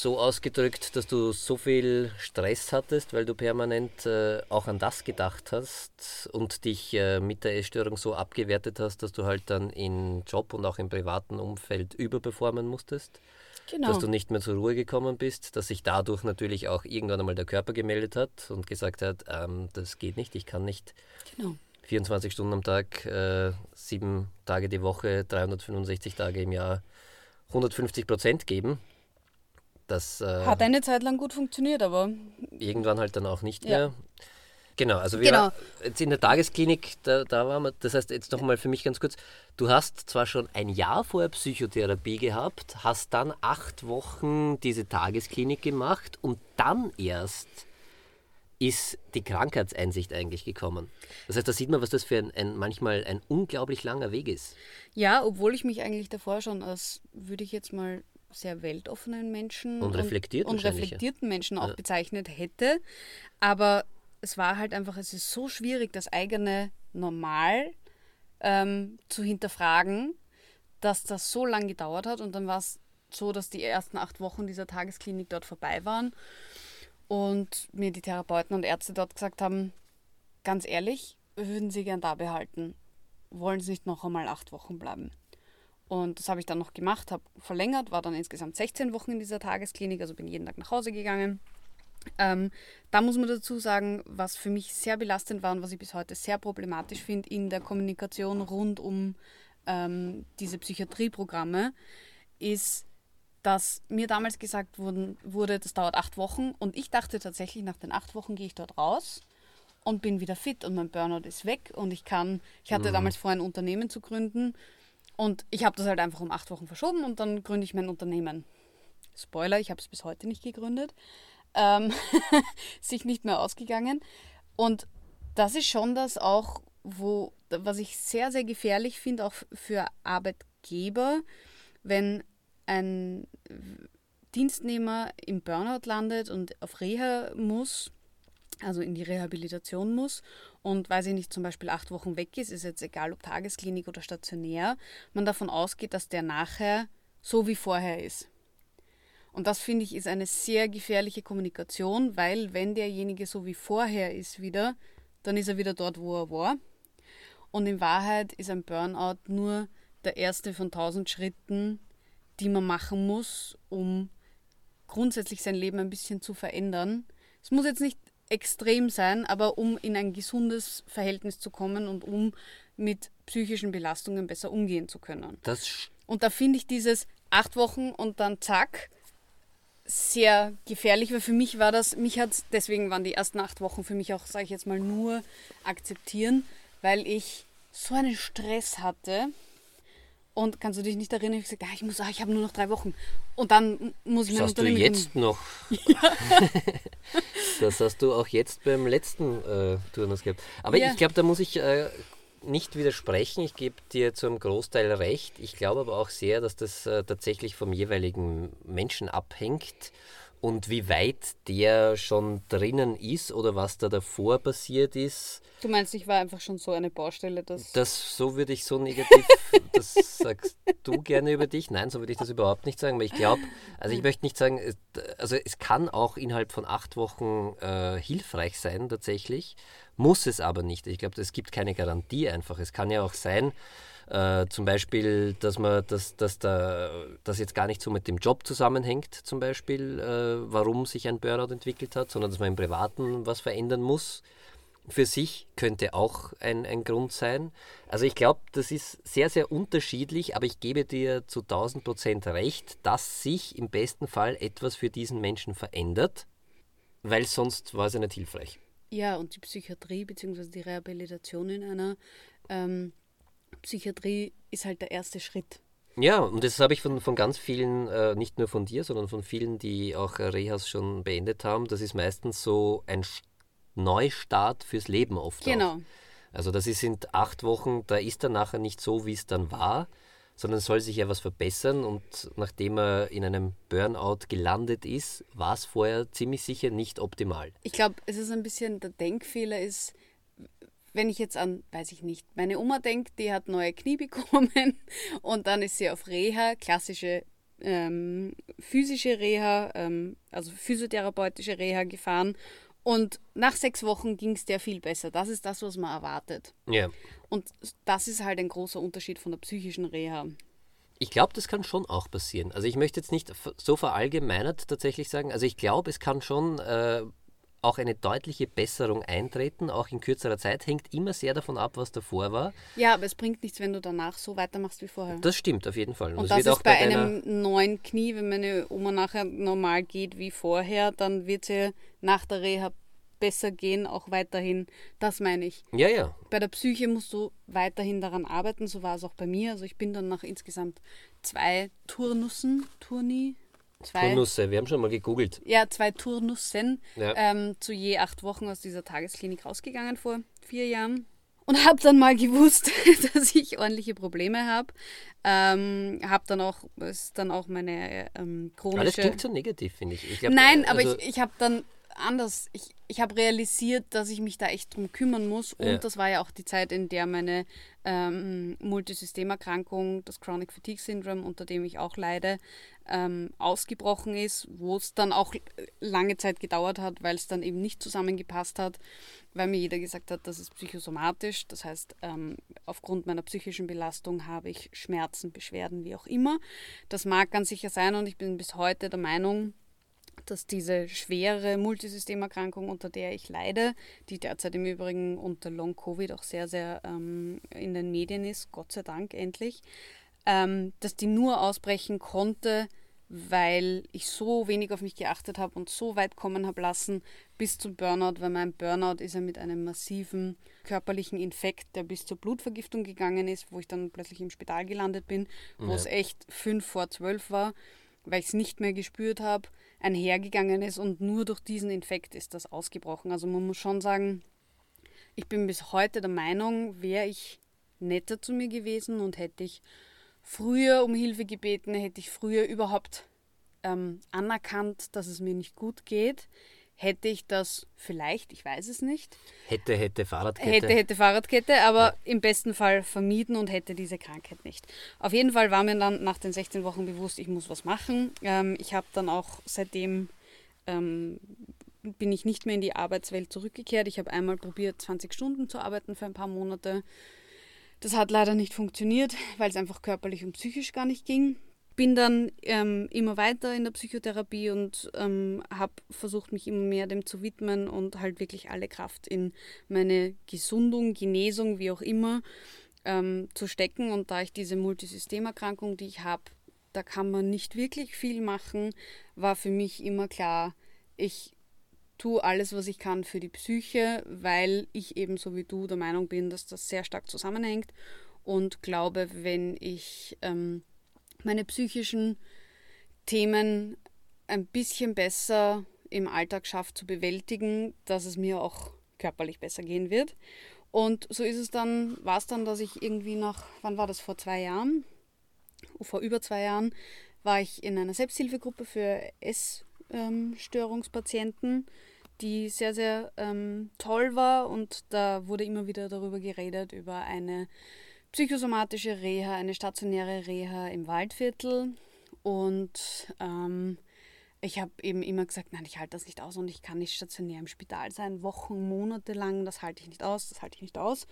so ausgedrückt, dass du so viel Stress hattest, weil du permanent äh, auch an das gedacht hast und dich äh, mit der Essstörung so abgewertet hast, dass du halt dann im Job und auch im privaten Umfeld überperformen musstest. Genau. Dass du nicht mehr zur Ruhe gekommen bist, dass sich dadurch natürlich auch irgendwann einmal der Körper gemeldet hat und gesagt hat, ähm, das geht nicht, ich kann nicht genau. 24 Stunden am Tag, äh, sieben Tage die Woche, 365 Tage im Jahr 150 Prozent geben. Das, äh, Hat eine Zeit lang gut funktioniert, aber. Irgendwann halt dann auch nicht ja. mehr. Genau, also wir genau. jetzt in der Tagesklinik, da, da waren wir, das heißt jetzt nochmal für mich ganz kurz, du hast zwar schon ein Jahr vorher Psychotherapie gehabt, hast dann acht Wochen diese Tagesklinik gemacht und dann erst ist die Krankheitseinsicht eigentlich gekommen. Das heißt, da sieht man, was das für ein, ein manchmal ein unglaublich langer Weg ist. Ja, obwohl ich mich eigentlich davor schon als, würde ich jetzt mal sehr weltoffenen Menschen und, reflektiert und, und reflektierten Menschen auch ja. bezeichnet hätte. Aber es war halt einfach, es ist so schwierig, das eigene Normal ähm, zu hinterfragen, dass das so lange gedauert hat. Und dann war es so, dass die ersten acht Wochen dieser Tagesklinik dort vorbei waren und mir die Therapeuten und Ärzte dort gesagt haben, ganz ehrlich, wir würden sie gern da behalten. Wollen sie nicht noch einmal acht Wochen bleiben? Und das habe ich dann noch gemacht, habe verlängert, war dann insgesamt 16 Wochen in dieser Tagesklinik, also bin jeden Tag nach Hause gegangen. Ähm, da muss man dazu sagen, was für mich sehr belastend war und was ich bis heute sehr problematisch finde in der Kommunikation rund um ähm, diese Psychiatrieprogramme, ist, dass mir damals gesagt wurden, wurde, das dauert acht Wochen und ich dachte tatsächlich, nach den acht Wochen gehe ich dort raus und bin wieder fit und mein Burnout ist weg und ich kann, ich hatte mhm. damals vor, ein Unternehmen zu gründen und ich habe das halt einfach um acht Wochen verschoben und dann gründe ich mein Unternehmen. Spoiler, ich habe es bis heute nicht gegründet. Ähm, sich nicht mehr ausgegangen. Und das ist schon das auch, wo, was ich sehr, sehr gefährlich finde, auch für Arbeitgeber, wenn ein Dienstnehmer im Burnout landet und auf Reha muss, also in die Rehabilitation muss und weil sie nicht zum Beispiel acht Wochen weg ist, ist jetzt egal ob Tagesklinik oder stationär, man davon ausgeht, dass der nachher so wie vorher ist. Und das finde ich ist eine sehr gefährliche Kommunikation, weil wenn derjenige so wie vorher ist wieder, dann ist er wieder dort, wo er war. Und in Wahrheit ist ein Burnout nur der erste von tausend Schritten, die man machen muss, um grundsätzlich sein Leben ein bisschen zu verändern. Es muss jetzt nicht extrem sein, aber um in ein gesundes Verhältnis zu kommen und um mit psychischen Belastungen besser umgehen zu können. Und da finde ich dieses acht Wochen und dann zack sehr gefährlich, weil für mich war das, mich hat deswegen waren die ersten acht Wochen für mich auch, sage ich jetzt mal, nur akzeptieren, weil ich so einen Stress hatte und kannst du dich nicht erinnern, ich gesagt, ah, ich muss, ah, ich habe nur noch drei Wochen. Und dann muss ich das hast. Du jetzt noch. Ja. Das hast du auch jetzt beim letzten äh, Turnus gehabt. Aber ja. ich glaube, da muss ich äh, nicht widersprechen. Ich gebe dir zum Großteil recht. Ich glaube aber auch sehr, dass das äh, tatsächlich vom jeweiligen Menschen abhängt und wie weit der schon drinnen ist oder was da davor passiert ist. Du meinst, ich war einfach schon so eine Baustelle, dass. Das so würde ich so negativ, das sagst du gerne über dich. Nein, so würde ich das überhaupt nicht sagen, weil ich glaube, also ich möchte nicht sagen, also es kann auch innerhalb von acht Wochen äh, hilfreich sein tatsächlich, muss es aber nicht. Ich glaube, es gibt keine Garantie einfach. Es kann ja auch sein, äh, zum Beispiel, dass man, dass, dass da, das jetzt gar nicht so mit dem Job zusammenhängt, zum Beispiel, äh, warum sich ein Burnout entwickelt hat, sondern dass man im Privaten was verändern muss. Für sich könnte auch ein, ein Grund sein. Also ich glaube, das ist sehr, sehr unterschiedlich, aber ich gebe dir zu 1000 Prozent recht, dass sich im besten Fall etwas für diesen Menschen verändert, weil sonst war es ja nicht hilfreich. Ja, und die Psychiatrie bzw. die Rehabilitation in einer ähm, Psychiatrie ist halt der erste Schritt. Ja, und das habe ich von, von ganz vielen, äh, nicht nur von dir, sondern von vielen, die auch Rehas schon beendet haben. Das ist meistens so ein Neustart fürs Leben oft. Genau. Auch. Also das ist in acht Wochen, da ist er nachher nicht so, wie es dann war, sondern soll sich ja was verbessern und nachdem er in einem Burnout gelandet ist, war es vorher ziemlich sicher nicht optimal. Ich glaube, es ist ein bisschen, der Denkfehler ist, wenn ich jetzt an, weiß ich nicht, meine Oma denkt, die hat neue Knie bekommen und dann ist sie auf Reha, klassische ähm, physische Reha, ähm, also physiotherapeutische Reha gefahren und nach sechs Wochen ging es der viel besser. Das ist das, was man erwartet. Ja. Und das ist halt ein großer Unterschied von der psychischen Reha. Ich glaube, das kann schon auch passieren. Also ich möchte jetzt nicht so verallgemeinert tatsächlich sagen. Also ich glaube, es kann schon äh, auch eine deutliche Besserung eintreten, auch in kürzerer Zeit. Hängt immer sehr davon ab, was davor war. Ja, aber es bringt nichts, wenn du danach so weitermachst wie vorher. Das stimmt auf jeden Fall. Und, Und das, das ist bei, bei einem neuen Knie, wenn meine Oma nachher normal geht wie vorher, dann wird sie nach der Reha besser gehen, auch weiterhin. Das meine ich. Ja, ja. Bei der Psyche musst du weiterhin daran arbeiten, so war es auch bei mir. Also ich bin dann nach insgesamt zwei Turnussen, Turni, Zwei, Turnusse, wir haben schon mal gegoogelt. Ja, zwei Turnussen ja. Ähm, zu je acht Wochen aus dieser Tagesklinik rausgegangen vor vier Jahren. Und habe dann mal gewusst, dass ich ordentliche Probleme habe. Ähm, habe dann auch, ist dann auch meine ähm, chronische... Aber das klingt so negativ, finde ich. ich glaub, Nein, also aber ich, ich habe dann anders. Ich, ich habe realisiert, dass ich mich da echt drum kümmern muss. Und ja. das war ja auch die Zeit, in der meine ähm, Multisystemerkrankung, das Chronic Fatigue Syndrome, unter dem ich auch leide, ähm, ausgebrochen ist, wo es dann auch lange Zeit gedauert hat, weil es dann eben nicht zusammengepasst hat, weil mir jeder gesagt hat, das ist psychosomatisch. Das heißt, ähm, aufgrund meiner psychischen Belastung habe ich Schmerzen, Beschwerden, wie auch immer. Das mag ganz sicher sein und ich bin bis heute der Meinung, dass diese schwere Multisystemerkrankung, unter der ich leide, die derzeit im Übrigen unter Long-Covid auch sehr, sehr ähm, in den Medien ist, Gott sei Dank endlich, ähm, dass die nur ausbrechen konnte, weil ich so wenig auf mich geachtet habe und so weit kommen habe lassen bis zum Burnout, weil mein Burnout ist ja mit einem massiven körperlichen Infekt, der bis zur Blutvergiftung gegangen ist, wo ich dann plötzlich im Spital gelandet bin, wo ja. es echt fünf vor zwölf war, weil ich es nicht mehr gespürt habe einhergegangen ist und nur durch diesen Infekt ist das ausgebrochen. Also man muss schon sagen, ich bin bis heute der Meinung, wäre ich netter zu mir gewesen und hätte ich früher um Hilfe gebeten, hätte ich früher überhaupt ähm, anerkannt, dass es mir nicht gut geht, hätte ich das vielleicht, ich weiß es nicht. Hätte, hätte Fahrradkette. Hätte, hätte Fahrradkette, aber ja. im besten Fall vermieden und hätte diese Krankheit nicht. Auf jeden Fall war mir dann nach den 16 Wochen bewusst, ich muss was machen. Ähm, ich habe dann auch seitdem ähm, bin ich nicht mehr in die Arbeitswelt zurückgekehrt. Ich habe einmal probiert, 20 Stunden zu arbeiten für ein paar Monate. Das hat leider nicht funktioniert, weil es einfach körperlich und psychisch gar nicht ging bin dann ähm, immer weiter in der Psychotherapie und ähm, habe versucht, mich immer mehr dem zu widmen und halt wirklich alle Kraft in meine Gesundung, Genesung, wie auch immer, ähm, zu stecken. Und da ich diese Multisystemerkrankung, die ich habe, da kann man nicht wirklich viel machen, war für mich immer klar, ich tue alles, was ich kann für die Psyche, weil ich ebenso wie du der Meinung bin, dass das sehr stark zusammenhängt und glaube, wenn ich ähm, meine psychischen Themen ein bisschen besser im Alltag schafft zu bewältigen, dass es mir auch körperlich besser gehen wird. Und so ist es dann, war es dann, dass ich irgendwie nach, wann war das, vor zwei Jahren? Vor über zwei Jahren war ich in einer Selbsthilfegruppe für Essstörungspatienten, die sehr, sehr ähm, toll war und da wurde immer wieder darüber geredet, über eine psychosomatische Reha, eine stationäre Reha im Waldviertel. Und ähm, ich habe eben immer gesagt, nein, ich halte das nicht aus und ich kann nicht stationär im Spital sein, Wochen, Monate lang, das halte ich nicht aus, das halte ich nicht aus.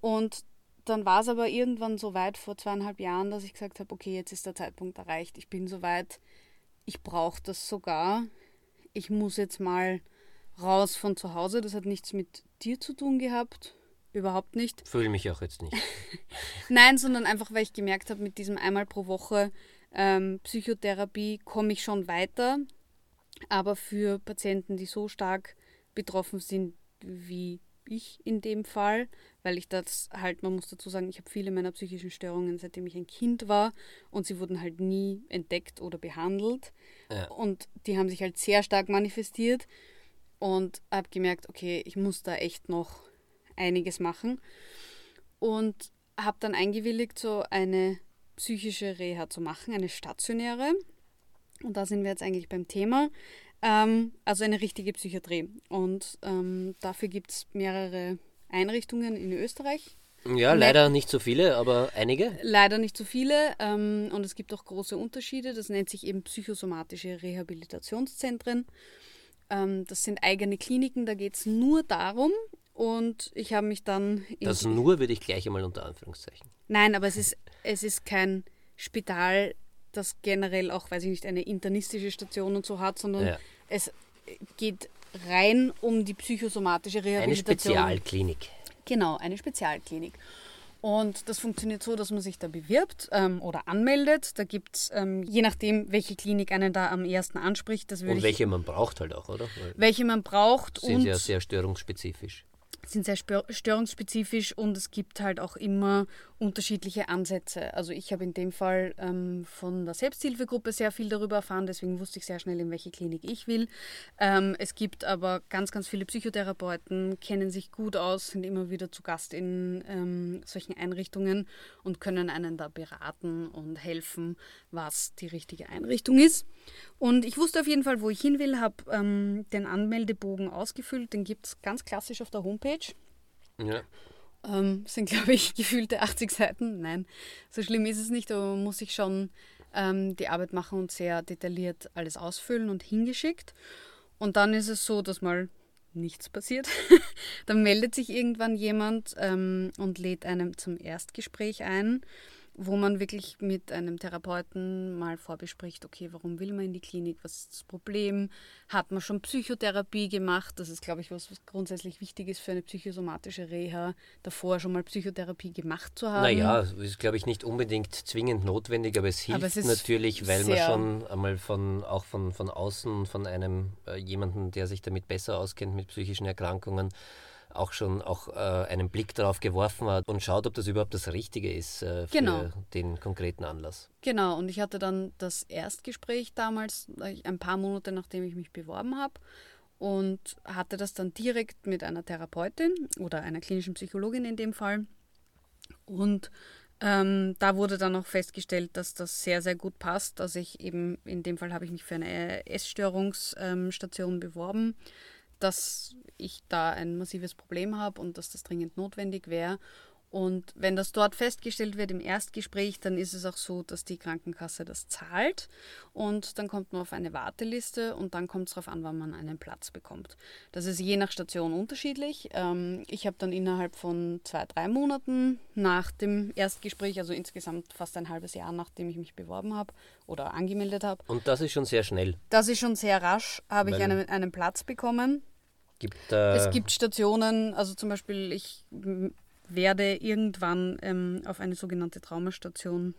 Und dann war es aber irgendwann so weit vor zweieinhalb Jahren, dass ich gesagt habe, okay, jetzt ist der Zeitpunkt erreicht, ich bin so weit, ich brauche das sogar. Ich muss jetzt mal raus von zu Hause. Das hat nichts mit dir zu tun gehabt, Überhaupt nicht. Fühle mich auch jetzt nicht. Nein, sondern einfach, weil ich gemerkt habe, mit diesem einmal pro Woche ähm, Psychotherapie komme ich schon weiter. Aber für Patienten, die so stark betroffen sind wie ich in dem Fall, weil ich das halt, man muss dazu sagen, ich habe viele meiner psychischen Störungen, seitdem ich ein Kind war und sie wurden halt nie entdeckt oder behandelt. Ja. Und die haben sich halt sehr stark manifestiert. und habe gemerkt, okay, ich muss da echt noch einiges machen. Und habe dann eingewilligt, so eine psychische Reha zu machen, eine stationäre. Und da sind wir jetzt eigentlich beim Thema. Ähm, also eine richtige Psychiatrie. Und ähm, dafür gibt es mehrere Einrichtungen in Österreich. Ja, leider nicht so viele, aber einige. Leider nicht so viele. Ähm, und es gibt auch große Unterschiede. Das nennt sich eben psychosomatische Rehabilitationszentren. Ähm, das sind eigene Kliniken, da geht es nur darum. Und ich habe mich dann. Das nur würde ich gleich einmal unter Anführungszeichen. Nein, aber es ist, es ist kein Spital, das generell auch, weiß ich nicht, eine internistische Station und so hat, sondern ja. es geht rein um die psychosomatische Rehabilitation. Eine Spezialklinik. Genau, eine Spezialklinik. Und das funktioniert so, dass man sich da bewirbt ähm, oder anmeldet. Da gibt es, ähm, je nachdem, welche Klinik einen da am ersten anspricht. Das und welche man braucht halt auch, oder? Weil welche man braucht. Sind und ja sehr störungsspezifisch sind sehr störungsspezifisch und es gibt halt auch immer unterschiedliche Ansätze. Also ich habe in dem Fall ähm, von der Selbsthilfegruppe sehr viel darüber erfahren, deswegen wusste ich sehr schnell, in welche Klinik ich will. Ähm, es gibt aber ganz, ganz viele Psychotherapeuten, kennen sich gut aus, sind immer wieder zu Gast in ähm, solchen Einrichtungen und können einen da beraten und helfen, was die richtige Einrichtung ist. Und ich wusste auf jeden Fall, wo ich hin will, habe ähm, den Anmeldebogen ausgefüllt, den gibt es ganz klassisch auf der Homepage. Ja. Ähm, sind, glaube ich, gefühlte 80 Seiten. Nein, so schlimm ist es nicht, man muss sich schon ähm, die Arbeit machen und sehr detailliert alles ausfüllen und hingeschickt. Und dann ist es so, dass mal nichts passiert. dann meldet sich irgendwann jemand ähm, und lädt einem zum Erstgespräch ein wo man wirklich mit einem Therapeuten mal vorbespricht, okay, warum will man in die Klinik, was ist das Problem, hat man schon Psychotherapie gemacht, das ist, glaube ich, was, was grundsätzlich wichtig ist für eine psychosomatische Reha, davor schon mal Psychotherapie gemacht zu haben. Naja, ist, glaube ich, nicht unbedingt zwingend notwendig, aber es hilft aber es natürlich, weil man schon einmal von, auch von, von außen, von einem äh, jemanden, der sich damit besser auskennt mit psychischen Erkrankungen, auch schon auch äh, einen Blick darauf geworfen hat und schaut, ob das überhaupt das Richtige ist äh, für genau. den konkreten Anlass. Genau, und ich hatte dann das Erstgespräch damals, äh, ein paar Monate nachdem ich mich beworben habe und hatte das dann direkt mit einer Therapeutin oder einer klinischen Psychologin in dem Fall. Und ähm, da wurde dann auch festgestellt, dass das sehr, sehr gut passt. Also ich eben, in dem Fall habe ich mich für eine Essstörungsstation ähm, beworben dass ich da ein massives Problem habe und dass das dringend notwendig wäre. Und wenn das dort festgestellt wird im Erstgespräch, dann ist es auch so, dass die Krankenkasse das zahlt und dann kommt man auf eine Warteliste und dann kommt es darauf an, wann man einen Platz bekommt. Das ist je nach Station unterschiedlich. Ähm, ich habe dann innerhalb von zwei, drei Monaten nach dem Erstgespräch, also insgesamt fast ein halbes Jahr, nachdem ich mich beworben habe oder angemeldet habe. Und das ist schon sehr schnell. Das ist schon sehr rasch, habe ich einen, einen Platz bekommen. Gibt, äh es gibt Stationen, also zum Beispiel, ich werde irgendwann ähm, auf eine sogenannte Traumastation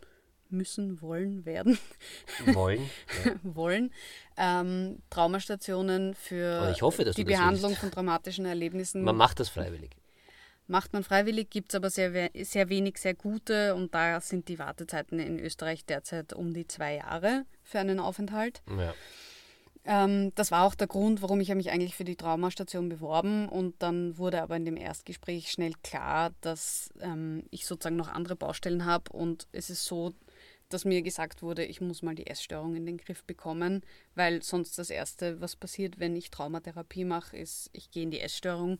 müssen, wollen, werden. Wollen. Ja. wollen. Ähm, Traumastationen für hoffe, die Behandlung willst. von traumatischen Erlebnissen. Man macht das freiwillig. Macht man freiwillig, gibt es aber sehr, sehr wenig sehr gute und da sind die Wartezeiten in Österreich derzeit um die zwei Jahre für einen Aufenthalt. Ja. Ähm, das war auch der Grund, warum ich mich eigentlich für die Traumastation beworben. Und dann wurde aber in dem Erstgespräch schnell klar, dass ähm, ich sozusagen noch andere Baustellen habe und es ist so, dass mir gesagt wurde, ich muss mal die Essstörung in den Griff bekommen, weil sonst das Erste, was passiert, wenn ich Traumatherapie mache, ist, ich gehe in die Essstörung.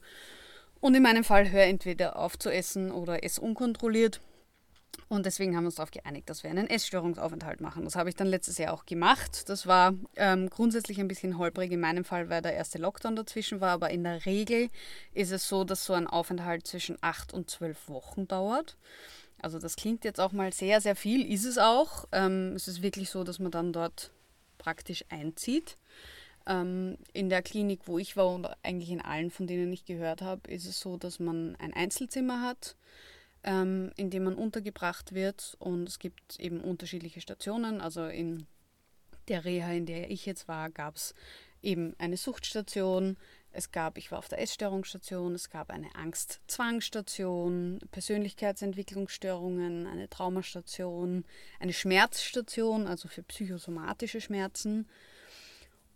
Und in meinem Fall höre entweder auf zu essen oder esse unkontrolliert und deswegen haben wir uns darauf geeinigt, dass wir einen Essstörungsaufenthalt machen. Das habe ich dann letztes Jahr auch gemacht. Das war ähm, grundsätzlich ein bisschen holprig in meinem Fall, weil der erste Lockdown dazwischen war. Aber in der Regel ist es so, dass so ein Aufenthalt zwischen acht und zwölf Wochen dauert. Also das klingt jetzt auch mal sehr, sehr viel, ist es auch. Ähm, es ist wirklich so, dass man dann dort praktisch einzieht. Ähm, in der Klinik, wo ich war und eigentlich in allen, von denen ich gehört habe, ist es so, dass man ein Einzelzimmer hat ähm, in dem man untergebracht wird. Und es gibt eben unterschiedliche Stationen. Also in der Reha, in der ich jetzt war, gab es eben eine Suchtstation. Es gab, ich war auf der Essstörungsstation, es gab eine Angst-Zwangsstation, Persönlichkeitsentwicklungsstörungen, eine Traumastation, eine Schmerzstation, also für psychosomatische Schmerzen.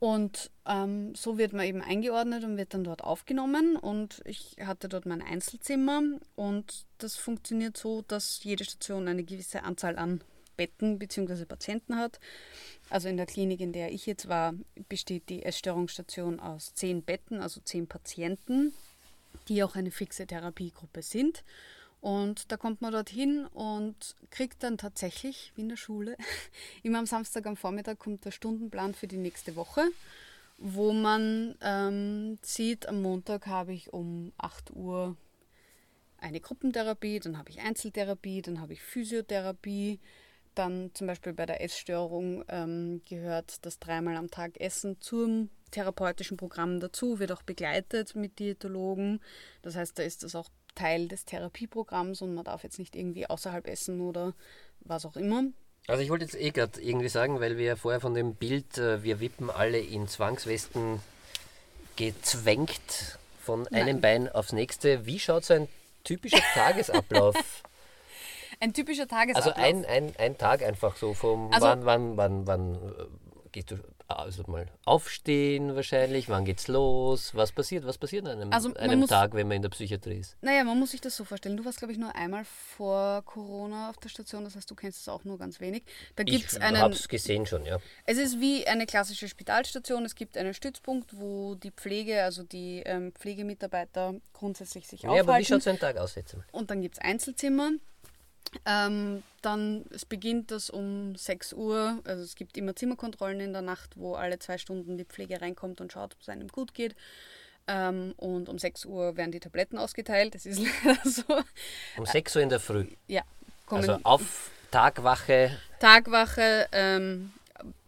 Und ähm, so wird man eben eingeordnet und wird dann dort aufgenommen. Und ich hatte dort mein Einzelzimmer und das funktioniert so, dass jede Station eine gewisse Anzahl an Betten bzw. Patienten hat. Also in der Klinik, in der ich jetzt war, besteht die Essstörungsstation aus zehn Betten, also zehn Patienten, die auch eine fixe Therapiegruppe sind. Und da kommt man dorthin und kriegt dann tatsächlich, wie in der Schule, immer am Samstag am Vormittag kommt der Stundenplan für die nächste Woche, wo man ähm, sieht, am Montag habe ich um 8 Uhr eine Gruppentherapie, dann habe ich Einzeltherapie, dann habe ich Physiotherapie, dann zum Beispiel bei der Essstörung ähm, gehört das dreimal am Tag Essen zum therapeutischen Programm dazu, wird auch begleitet mit Diätologen. Das heißt, da ist das auch Teil des Therapieprogramms und man darf jetzt nicht irgendwie außerhalb essen oder was auch immer. Also ich wollte jetzt eh gerade irgendwie sagen, weil wir ja vorher von dem Bild, äh, wir wippen alle in Zwangswesten gezwängt von einem Nein. Bein aufs nächste. Wie schaut so ein typischer Tagesablauf Ein typischer Tagesablauf. Also ein, ein, ein Tag einfach so vom also, wann, wann, wann, wann äh, gehst du also mal aufstehen wahrscheinlich, wann geht's los, was passiert, was passiert an einem, also einem muss, Tag, wenn man in der Psychiatrie ist? Naja, man muss sich das so vorstellen. Du warst, glaube ich, nur einmal vor Corona auf der Station, das heißt, du kennst es auch nur ganz wenig. Da gibt's ich habe es gesehen schon, ja. Es ist wie eine klassische Spitalstation. Es gibt einen Stützpunkt, wo die Pflege, also die ähm, Pflegemitarbeiter grundsätzlich sich ja, aufhalten. Ja, aber wie schaut so ein Tag aus jetzt? Und dann gibt es Einzelzimmer. Ähm, dann, es beginnt das um 6 Uhr, also es gibt immer Zimmerkontrollen in der Nacht, wo alle zwei Stunden die Pflege reinkommt und schaut, ob es einem gut geht. Ähm, und um 6 Uhr werden die Tabletten ausgeteilt, das ist leider so. Um 6 Uhr in der Früh? Ja. Also auf Tagwache? Tagwache, ähm,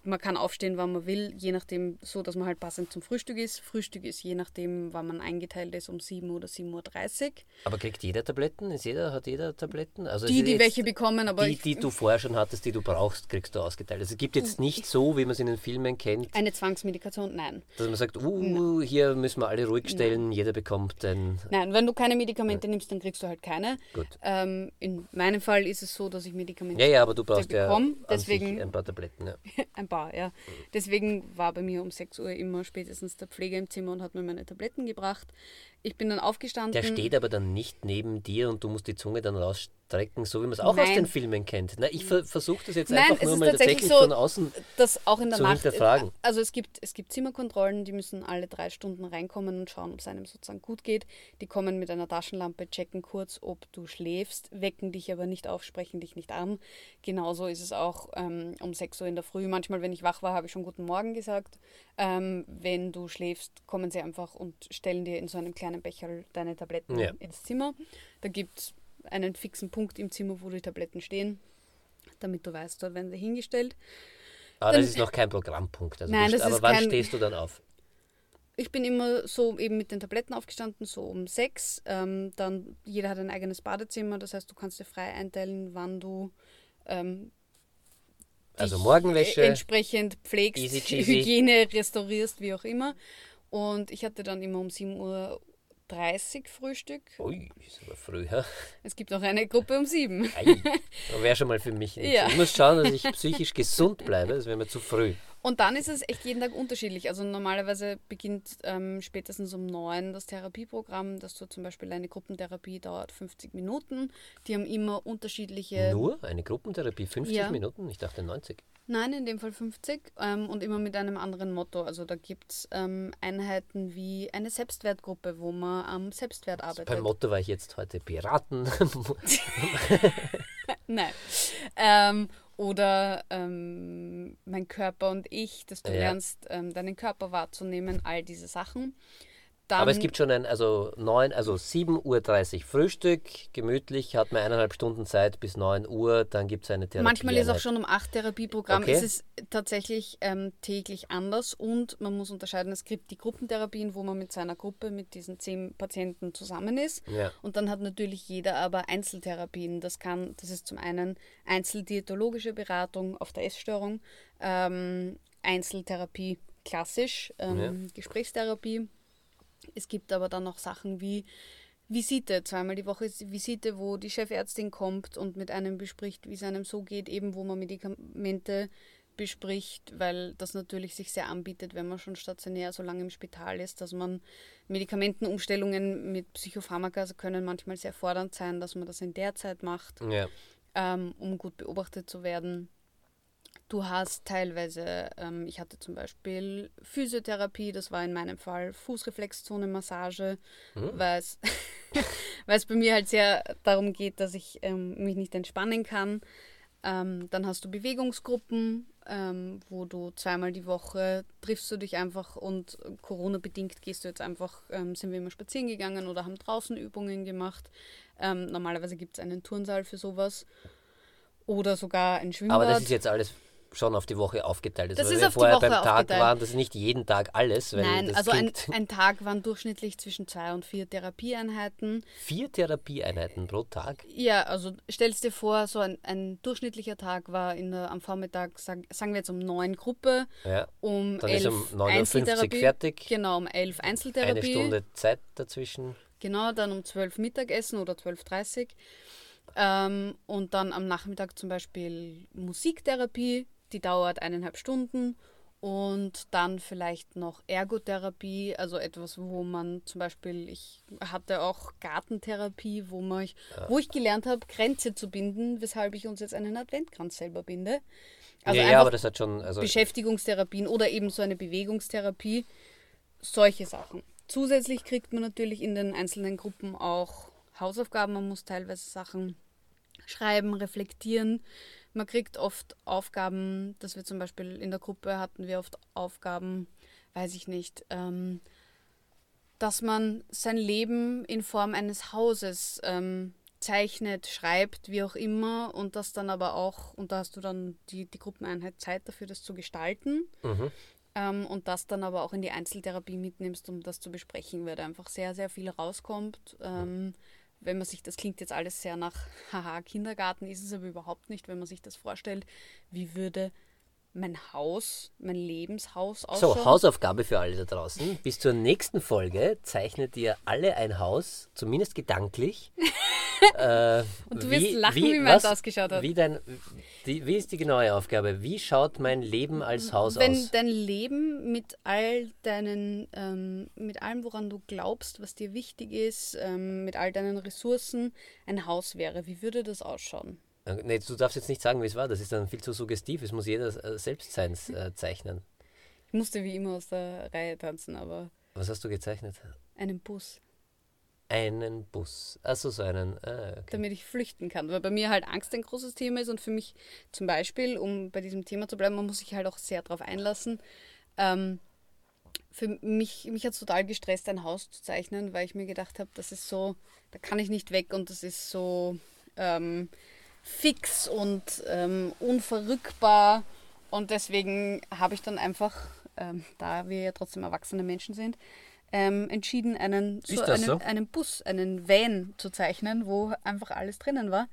man kann aufstehen, wann man will, je nachdem, so dass man halt passend zum Frühstück ist. Frühstück ist je nachdem, wann man eingeteilt ist, um 7 oder 7.30 Uhr. Aber kriegt jeder Tabletten? Ist jeder, hat jeder Tabletten? Also die, die welche bekommen, aber. Die, die du vorher schon hattest, die du brauchst, kriegst du ausgeteilt. Also es gibt jetzt nicht so, wie man es in den Filmen kennt. Eine Zwangsmedikation, nein. Dass man sagt, uh, hier müssen wir alle ruhig stellen, nein. jeder bekommt ein. Nein, wenn du keine Medikamente nimmst, dann kriegst du halt keine. Gut. Ähm, in meinem Fall ist es so, dass ich Medikamente Ja, ja, aber du brauchst ja deswegen ein paar Tabletten. Ja. ein paar, ja. Deswegen war bei mir um 6 Uhr immer spätestens der Pfleger im Zimmer und hat mir meine Tabletten gebracht. Ich bin dann aufgestanden. Der steht aber dann nicht neben dir und du musst die Zunge dann rausstrecken, so wie man es auch Nein. aus den Filmen kennt. Na, ich ver versuche das jetzt Nein, einfach nur mal tatsächlich so, von außen das auch in der zu Nacht, hinterfragen. Also es gibt, es gibt Zimmerkontrollen, die müssen alle drei Stunden reinkommen und schauen, ob es einem sozusagen gut geht. Die kommen mit einer Taschenlampe, checken kurz, ob du schläfst, wecken dich aber nicht auf, sprechen dich nicht an. Genauso ist es auch ähm, um 6 Uhr in der Früh. Manchmal, wenn ich wach war, habe ich schon Guten Morgen gesagt. Ähm, wenn du schläfst, kommen sie einfach und stellen dir in so einem kleinen Becher deine Tabletten ja. ins Zimmer. Da gibt es einen fixen Punkt im Zimmer, wo die Tabletten stehen, damit du weißt, dort werden sie hingestellt. Aber dann, das ist noch kein Programmpunkt. Also nein, du, aber wann kein, stehst du dann auf? Ich bin immer so eben mit den Tabletten aufgestanden, so um sechs. Ähm, dann jeder hat ein eigenes Badezimmer, das heißt, du kannst dir frei einteilen, wann du ähm, also Morgenwäsche entsprechend pflegst, Hygiene restaurierst, wie auch immer. Und ich hatte dann immer um 7 Uhr 30 Frühstück. Ui, ist aber früh, ja? Es gibt noch eine Gruppe um 7. Wäre schon mal für mich. Ja. Ich muss schauen, dass ich psychisch gesund bleibe, das wäre mir zu früh. Und dann ist es echt jeden Tag unterschiedlich. Also normalerweise beginnt ähm, spätestens um 9 das Therapieprogramm, dass du zum Beispiel eine Gruppentherapie dauert 50 Minuten. Die haben immer unterschiedliche. Nur eine Gruppentherapie 50 ja. Minuten? Ich dachte 90. Nein, in dem Fall 50 ähm, und immer mit einem anderen Motto. Also da gibt es ähm, Einheiten wie eine Selbstwertgruppe, wo man am Selbstwert arbeitet. Beim Motto war ich jetzt heute Piraten. Nein. Ähm, oder ähm, mein Körper und ich, dass du ja. lernst, ähm, deinen Körper wahrzunehmen, all diese Sachen. Dann Aber es gibt schon ein, also 9, also 7.30 Uhr Frühstück, gemütlich, hat man eineinhalb Stunden Zeit bis 9 Uhr, dann gibt es eine Therapie. Manchmal ist auch schon um 8 Therapieprogramm. Okay. Es ist tatsächlich ähm, täglich anders und man muss unterscheiden, es gibt die Gruppentherapien, wo man mit seiner Gruppe, mit diesen zehn Patienten zusammen ist. Ja. Und dann hat natürlich jeder aber Einzeltherapien. Das kann, das ist zum einen einzeldiätologische Beratung auf der Essstörung, ähm, Einzeltherapie klassisch, ähm, ja. Gesprächstherapie es gibt aber dann noch Sachen wie Visite, zweimal die Woche ist Visite, wo die Chefärztin kommt und mit einem bespricht, wie es einem so geht, eben wo man Medikamente bespricht, weil das natürlich sich sehr anbietet, wenn man schon stationär so lange im Spital ist, dass man Medikamentenumstellungen mit Psychopharmaka also können manchmal sehr fordernd sein, dass man das in der Zeit macht, Ja. ähm, um gut beobachtet zu werden. Du hast teilweise, ähm, ich hatte zum Beispiel Physiotherapie, das war in meinem Fall Fußreflexzone-Massage, Hm. weil es weil es bei mir halt sehr darum geht, dass ich ähm, mich nicht entspannen kann. Ähm, dann hast du Bewegungsgruppen, ähm, wo du zweimal die Woche triffst du dich einfach und Corona-bedingt gehst du jetzt einfach, ähm, sind wir immer spazieren gegangen oder haben draußen Übungen gemacht. Ähm, normalerweise gibt es einen Turnsaal für sowas. Oder sogar ein Schwimmbad. Aber das ist jetzt alles schon auf die Woche aufgeteilt. Das weil ist wir auf die vorher Woche beim Tag aufgeteilt. waren, das ist nicht jeden Tag alles. Nein, also ein, ein Tag waren durchschnittlich zwischen zwei und vier Therapieeinheiten. vier Therapieeinheiten pro Tag. Ja, also stellst dir vor, so ein, ein durchschnittlicher Tag war in der, am Vormittag, sag, sagen wir jetzt um neun Gruppe, Ja. um Dann ist elf um 9.50 Uhr fertig. Genau, um elf Eine Einzeltherapie. Stunde Zeit dazwischen. Genau, dann um 12 Mittagessen oder 12.30 Uhr. Ähm, und dann am Nachmittag zum Beispiel Musiktherapie, die dauert eineinhalb Stunden. Und dann vielleicht noch Ergotherapie, also etwas, wo man zum Beispiel, ich hatte auch Gartentherapie, wo, man, wo ich gelernt habe, Grenze zu binden, weshalb ich uns jetzt einen Adventkranz selber binde. Also ja, ja, aber das hat schon. Also, Beschäftigungstherapien oder eben so eine Bewegungstherapie, solche Sachen. Zusätzlich kriegt man natürlich in den einzelnen Gruppen auch Hausaufgaben, man muss teilweise Sachen schreiben, reflektieren. Man kriegt oft Aufgaben, dass wir zum Beispiel in der Gruppe hatten wir oft Aufgaben, weiß ich nicht, ähm, dass man sein Leben in Form eines Hauses ähm, zeichnet, schreibt, wie auch immer, und das dann aber auch, und da hast du dann die, die Gruppeneinheit Zeit dafür, das zu gestalten. mhm. Ähm, und das dann aber auch in die Einzeltherapie mitnimmst, um das zu besprechen, weil da einfach sehr, sehr viel rauskommt. Ähm, wenn man sich, das klingt jetzt alles sehr nach, haha, Kindergarten ist es aber überhaupt nicht, wenn man sich das vorstellt, wie würde mein Haus, mein Lebenshaus ausschauen. So, Hausaufgabe für alle da draußen. Bis zur nächsten Folge zeichnet ihr alle ein Haus, zumindest gedanklich. äh, Und du wirst lachen, wie meins ausgeschaut hat. Wie, dein, die, wie ist die genaue Aufgabe? Wie schaut mein Leben als Haus wenn aus? dein Leben mit all deinen, ähm, mit allem, woran du glaubst, was dir wichtig ist, ähm, mit all deinen Ressourcen ein Haus wäre, wie würde das ausschauen? Nee, du darfst jetzt nicht sagen, wie es war. Das ist dann viel zu suggestiv. Es muss jeder äh, selbst seins äh, zeichnen. Ich musste wie immer aus der Reihe tanzen, aber Was hast du gezeichnet? einen Bus, Einen Bus. Achso, so einen. Ah, okay. damit ich flüchten kann. Weil bei mir halt Angst ein großes Thema ist und für mich zum Beispiel, um bei diesem Thema zu bleiben, man muss sich halt auch sehr darauf einlassen. Ähm, für mich, mich hat es total gestresst, ein Haus zu zeichnen, weil ich mir gedacht habe, das ist so, da kann ich nicht weg und das ist so ähm, fix und ähm, unverrückbar. Und deswegen habe ich dann einfach, ähm, da wir ja trotzdem erwachsene Menschen sind, ähm, entschieden, einen, so einen, so? einen Bus, einen Van zu zeichnen, wo einfach alles drinnen war.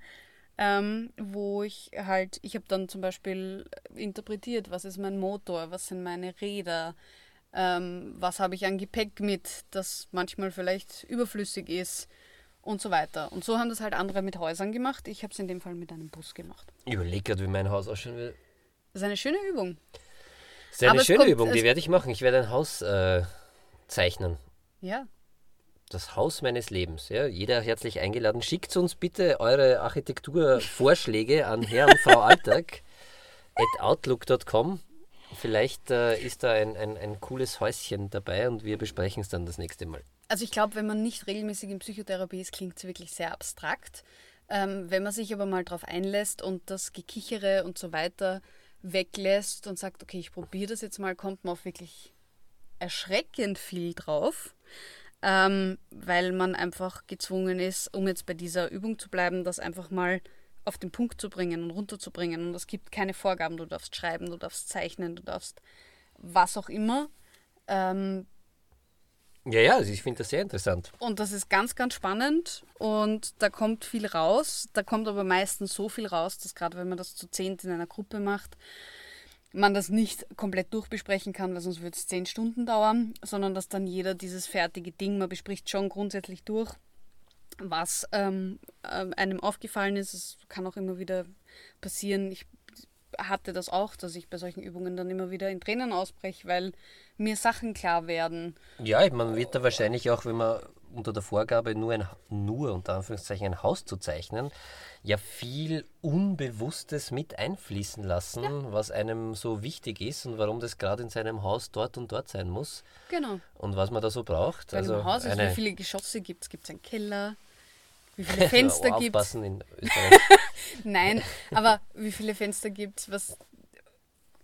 Ähm, wo ich halt, ich habe dann zum Beispiel interpretiert, was ist mein Motor, was sind meine Räder, ähm, was habe ich an Gepäck mit, das manchmal vielleicht überflüssig ist und so weiter. Und so haben das halt andere mit Häusern gemacht. Ich habe es in dem Fall mit einem Bus gemacht. Ich überlege gerade, wie mein Haus ausschauen will. Das ist eine schöne Übung. Sehr eine Aber schöne kommt- Übung, die werde ich machen. Ich werde ein Haus äh, zeichnen. Ja. Das Haus meines Lebens. Ja, jeder herzlich eingeladen. Schickt uns bitte eure Architekturvorschläge an Herr und Frau Alltag at outlook.com. Vielleicht äh, ist da ein, ein, ein cooles Häuschen dabei und wir besprechen es dann das nächste Mal. Also ich glaube, wenn man nicht regelmäßig in Psychotherapie ist, klingt es wirklich sehr abstrakt. Ähm, wenn man sich aber mal darauf einlässt und das Gekichere und so weiter weglässt und sagt, okay, ich probiere das jetzt mal, kommt man auf wirklich erschreckend viel drauf, ähm, weil man einfach gezwungen ist, um jetzt bei dieser Übung zu bleiben, das einfach mal auf den Punkt zu bringen und runterzubringen. Und es gibt keine Vorgaben. Du darfst schreiben, du darfst zeichnen, du darfst was auch immer. Ähm, Ja, ja, also ich finde das sehr interessant. und das ist ganz, ganz spannend und da kommt viel raus. Da kommt aber meistens so viel raus, dass gerade wenn man das zu zehnt in einer Gruppe macht, man das nicht komplett durchbesprechen kann, weil sonst würde es zehn Stunden dauern, sondern dass dann jeder dieses fertige Ding, man bespricht schon grundsätzlich durch, was ähm, ähm, einem aufgefallen ist. Es kann auch immer wieder passieren. Ich hatte das auch, dass ich bei solchen Übungen dann immer wieder in Tränen ausbreche, weil mir Sachen klar werden. Ja, man wird da wahrscheinlich auch, wenn man unter der Vorgabe nur ein, nur unter Anführungszeichen ein Haus zu zeichnen, ja viel Unbewusstes mit einfließen lassen, ja. was einem so wichtig ist und warum das gerade in seinem Haus dort und dort sein muss. Genau. Und was man da so braucht. Bei also einem Haus ist, eine, wie viele Geschosse gibt es? Gibt es einen Keller? Wie viele Fenster gibt es? Nein, aber wie viele Fenster gibt es? Was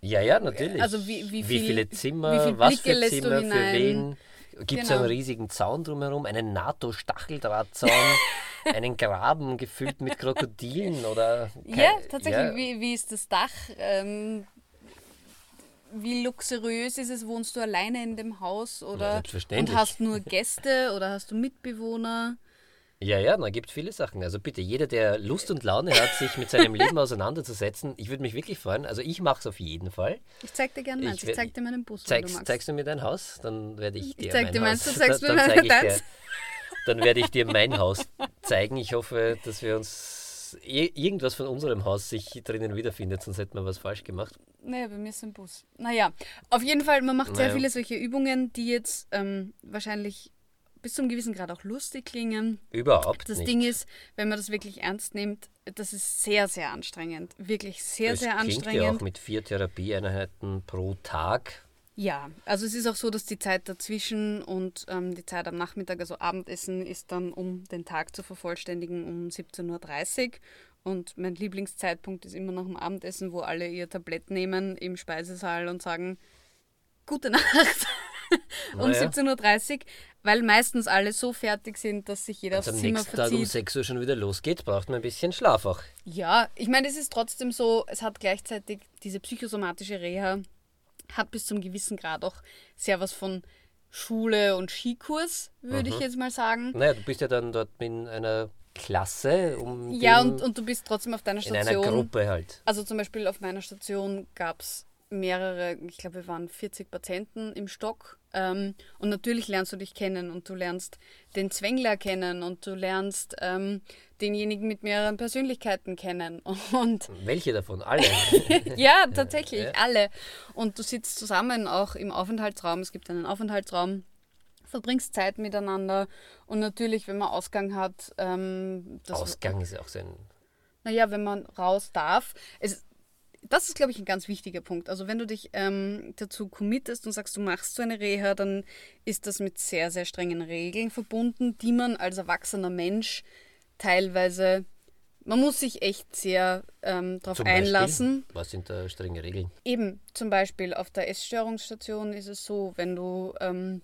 ja, ja, natürlich. Also wie, wie, viel, wie viele Zimmer, wie viel was Blicke für Zimmer, für wen. Gibt es Genau. einen riesigen Zaun drumherum, einen NATO-Stacheldrahtzaun, einen Graben gefüllt mit Krokodilen oder... kein- Ja, tatsächlich. ja. Wie, wie ist das Dach? Ähm, wie luxuriös ist es? Wohnst du alleine in dem Haus Ja, oder selbstverständlich. und hast nur Gäste oder hast du Mitbewohner? Ja, ja, da gibt viele Sachen. Also bitte, jeder, der Lust und Laune hat, sich mit seinem Leben auseinanderzusetzen, ich würde mich wirklich freuen. Also ich mache es auf jeden Fall. Ich zeig dir gerne meins. Ich Ich, zeig dir meinen Bus, Zeigst, du magst. zeigst du mir dein Haus, dann werde ich dir zeig mein dir meins, Haus. du zeigst dann, mir dann zeig ich dir. Dann werde ich dir mein Haus zeigen. Ich hoffe, dass wir uns irgendwas von unserem Haus sich drinnen wiederfindet, sonst hätten wir was falsch gemacht. Naja, bei mir ist ein Bus. Naja, auf jeden Fall, man macht sehr Naja. viele solche Übungen, die jetzt ähm, wahrscheinlich bis zum gewissen Grad auch lustig klingen. Überhaupt Das nicht. Ding ist, wenn man das wirklich ernst nimmt, das ist sehr, sehr anstrengend. Wirklich sehr, es sehr klingt ja anstrengend. auch mit vier Therapieeinheiten pro Tag. Ja, also es ist auch so, dass die Zeit dazwischen und ähm, die Zeit am Nachmittag, also Abendessen, ist dann, um den Tag zu vervollständigen, um 17.30 Uhr. Und mein Lieblingszeitpunkt ist immer nach dem Abendessen, wo alle ihr Tablett nehmen im Speisesaal und sagen, gute Nacht um Naja. 17.30 Uhr, weil meistens alle so fertig sind, dass sich jeder Wenn es aufs am Zimmer nächsten Tag um verzieht. 6 Uhr schon wieder losgeht, braucht man ein bisschen Schlaf auch. Ja, ich meine, es ist trotzdem so, es hat gleichzeitig diese psychosomatische Reha, hat bis zum gewissen Grad auch sehr was von Schule und Skikurs, würde Mhm. ich jetzt mal sagen. Naja, du bist ja dann dort in einer Klasse, um Ja, und, und du bist trotzdem auf deiner in einer Station. Gruppe halt. Also zum Beispiel auf meiner Station gab es mehrere, ich glaube, wir waren 40 Patienten im Stock. Ähm, und natürlich lernst du dich kennen und du lernst den Zwängler kennen und du lernst ähm, denjenigen mit mehreren Persönlichkeiten kennen. Und Welche davon? Alle. ja, tatsächlich, ja. alle. Und du sitzt zusammen auch im Aufenthaltsraum. Es gibt einen Aufenthaltsraum, verbringst Zeit miteinander. Und natürlich, wenn man Ausgang hat, ähm, das, Ausgang ist auch so ein. naja, wenn man raus darf. Es, das ist, glaube ich, ein ganz wichtiger Punkt. Also wenn du dich ähm, dazu committest und sagst, du machst so eine Reha, dann ist das mit sehr, sehr strengen Regeln verbunden, die man als erwachsener Mensch teilweise, man muss sich echt sehr ähm, darauf einlassen. Was sind da strenge Regeln? Eben, zum Beispiel auf der Essstörungsstation ist es so, wenn du ähm,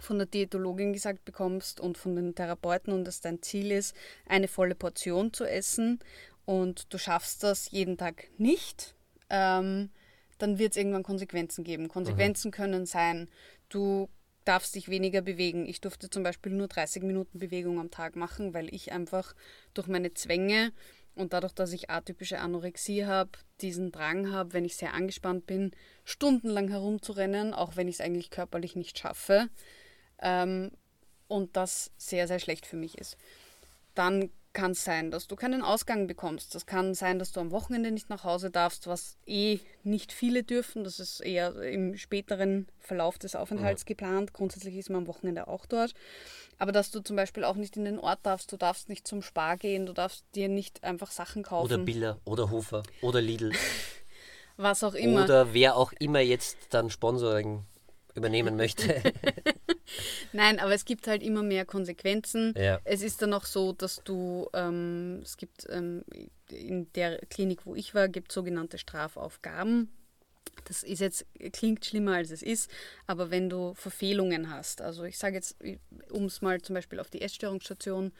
von der Diätologin gesagt bekommst und von den Therapeuten und es dein Ziel ist, eine volle Portion zu essen und du schaffst das jeden Tag nicht, ähm, dann wird es irgendwann Konsequenzen geben. Konsequenzen können sein, du darfst dich weniger bewegen. Ich durfte zum Beispiel nur 30 Minuten Bewegung am Tag machen, weil ich einfach durch meine Zwänge und dadurch, dass ich atypische Anorexie habe, diesen Drang habe, wenn ich sehr angespannt bin, stundenlang herumzurennen, auch wenn ich es eigentlich körperlich nicht schaffe. Ähm, und das sehr, sehr schlecht für mich ist. Dann kann es sein, dass du keinen Ausgang bekommst. Das kann sein, dass du am Wochenende nicht nach Hause darfst, was eh nicht viele dürfen. Das ist eher im späteren Verlauf des Aufenthalts geplant. Grundsätzlich ist man am Wochenende auch dort. Aber dass du zum Beispiel auch nicht in den Ort darfst, du darfst nicht zum Spar gehen, du darfst dir nicht einfach Sachen kaufen. Oder Biller, oder Hofer, oder Lidl, was auch immer. oder wer auch immer jetzt dann Sponsoring übernehmen möchte. Nein, aber es gibt halt immer mehr Konsequenzen. Ja. Es ist dann auch so, dass du, ähm, es gibt ähm, in der Klinik, wo ich war, gibt es sogenannte Strafaufgaben. Das ist jetzt, klingt schlimmer als es ist, aber wenn du Verfehlungen hast, also ich sage jetzt, um es mal zum Beispiel auf die Essstörungsstation,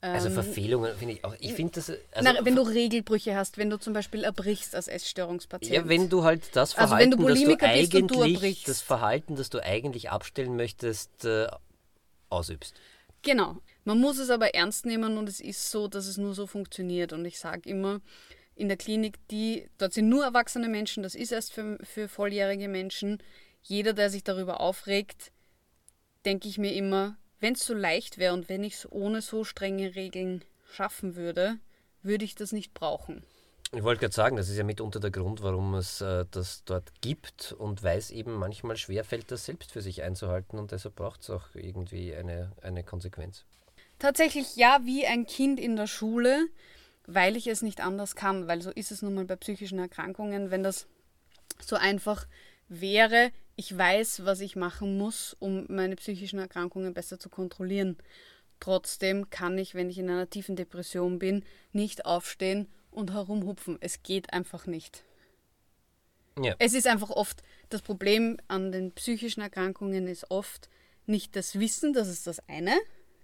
Also ähm, Verfehlungen finde ich auch. Ich finde das. Also, na, wenn du Regelbrüche hast, wenn du zum Beispiel erbrichst als Essstörungspatient. ja, wenn du halt das Also Verhalten, wenn du das du Bulimiker bist und du eigentlich, erbrichst. das Verhalten, das du eigentlich abstellen möchtest, äh, ausübst. Genau. Man muss es aber ernst nehmen und es ist so, dass es nur so funktioniert. Und ich sage immer, in der Klinik, die, dort sind nur erwachsene Menschen, das ist erst für, für volljährige Menschen. Jeder, der sich darüber aufregt, denke ich mir immer, wenn es so leicht wäre und wenn ich es ohne so strenge Regeln schaffen würde, würde ich das nicht brauchen. Ich wollte gerade sagen, das ist ja mitunter der Grund, warum es äh, das dort gibt und weil es eben manchmal schwerfällt, das selbst für sich einzuhalten und deshalb braucht es auch irgendwie eine, eine Konsequenz. Tatsächlich ja, wie ein Kind in der Schule, weil ich es nicht anders kann, weil so ist es nun mal bei psychischen Erkrankungen, wenn das so einfach wäre, ich weiß, was ich machen muss, um meine psychischen Erkrankungen besser zu kontrollieren. Trotzdem kann ich, wenn ich in einer tiefen Depression bin, nicht aufstehen und herumhupfen. Es geht einfach nicht. Ja. Es ist einfach oft, das Problem an den psychischen Erkrankungen ist oft nicht das Wissen, das ist das eine,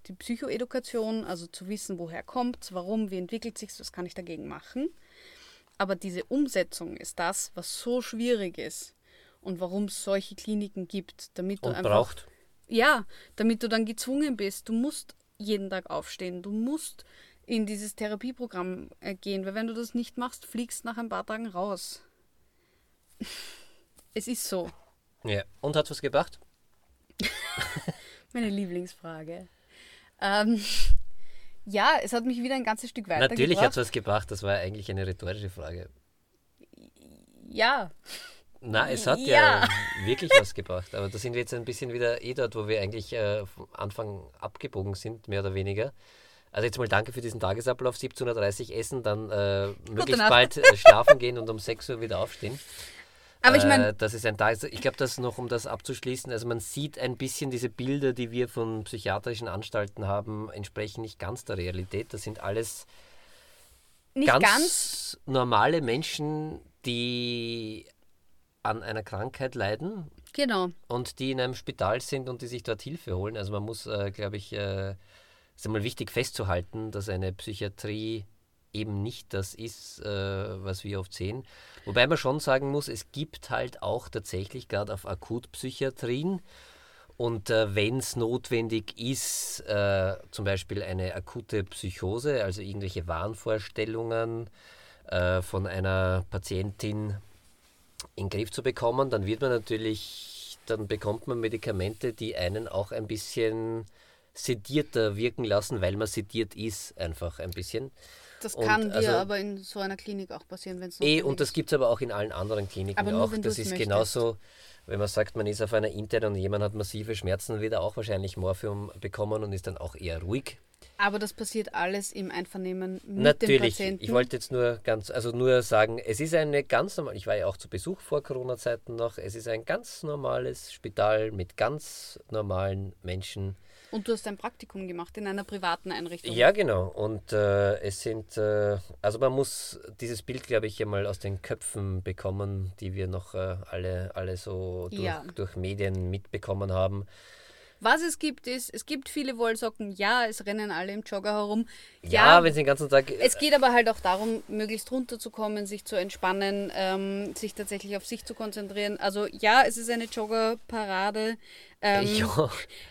die Psychoedukation, also zu wissen, woher kommt es, warum, wie entwickelt sich was kann ich dagegen machen. Aber diese Umsetzung ist das, was so schwierig ist und warum es solche Kliniken gibt, damit du und einfach braucht. ja, damit du dann gezwungen bist, du musst jeden Tag aufstehen, du musst in dieses Therapieprogramm äh, gehen, weil wenn du das nicht machst, fliegst nach ein paar Tagen raus. es ist so. Ja, und hat was gebracht? Meine Lieblingsfrage. Ähm, ja, es hat mich wieder ein ganzes Stück weiter Natürlich hat es was gebracht, das war eigentlich eine rhetorische Frage. Ja. Na, es hat ja. ja. wirklich was gebracht. Aber da sind wir jetzt ein bisschen wieder eh dort, wo wir eigentlich äh, vom Anfang abgebogen sind, mehr oder weniger. Also jetzt mal danke für diesen Tagesablauf. 17.30 Uhr essen, dann äh, möglichst bald äh, schlafen gehen und um 6 Uhr wieder aufstehen. Aber ich meine. Äh, das ist ein Tag. Ich glaube, das noch, um das abzuschließen, also man sieht ein bisschen diese Bilder, die wir von psychiatrischen Anstalten haben, entsprechen nicht ganz der Realität. Das sind alles ganz, ganz normale Menschen, die an einer Krankheit leiden. Genau. Und die in einem Spital sind und die sich dort Hilfe holen. Also man muss, äh, glaube ich, äh, ist einmal wichtig festzuhalten, dass eine Psychiatrie eben nicht das ist, äh, was wir oft sehen. Wobei man schon sagen muss, es gibt halt auch tatsächlich gerade auf Akutpsychiatrien und äh, wenn es notwendig ist, äh, zum Beispiel eine akute Psychose, also irgendwelche Wahnvorstellungen äh, von einer Patientin in den Griff zu bekommen, dann wird man natürlich, dann bekommt man Medikamente, die einen auch ein bisschen sedierter wirken lassen, weil man sediert ist, einfach ein bisschen. Das kann dir also, aber in so einer Klinik auch passieren, wenn es Eh, und das gibt es aber auch in allen anderen Kliniken aber nur, auch. das ist möchtest. genauso, wenn man sagt, man ist auf einer internen und jemand hat massive Schmerzen, wird er auch wahrscheinlich Morphium bekommen und ist dann auch eher ruhig. Aber das passiert alles im Einvernehmen mit Natürlich. dem Patienten. Ich wollte jetzt nur ganz, also nur sagen, es ist eine ganz normal, ich war ja auch zu Besuch vor Corona-Zeiten noch, es ist ein ganz normales Spital mit ganz normalen Menschen. Und du hast ein Praktikum gemacht in einer privaten Einrichtung. Ja, genau. Und äh, es sind, äh, also man muss dieses Bild, glaube ich, einmal aus den Köpfen bekommen, die wir noch äh, alle, alle so durch, ja. durch Medien mitbekommen haben. Was es gibt, ist, es gibt viele Wollsocken, ja, es rennen alle im Jogger herum. Ja, ja wenn sie den ganzen Tag. Es geht aber halt auch darum, möglichst runterzukommen, sich zu entspannen, ähm, sich tatsächlich auf sich zu konzentrieren. Also ja, es ist eine Joggerparade. Ähm, ja,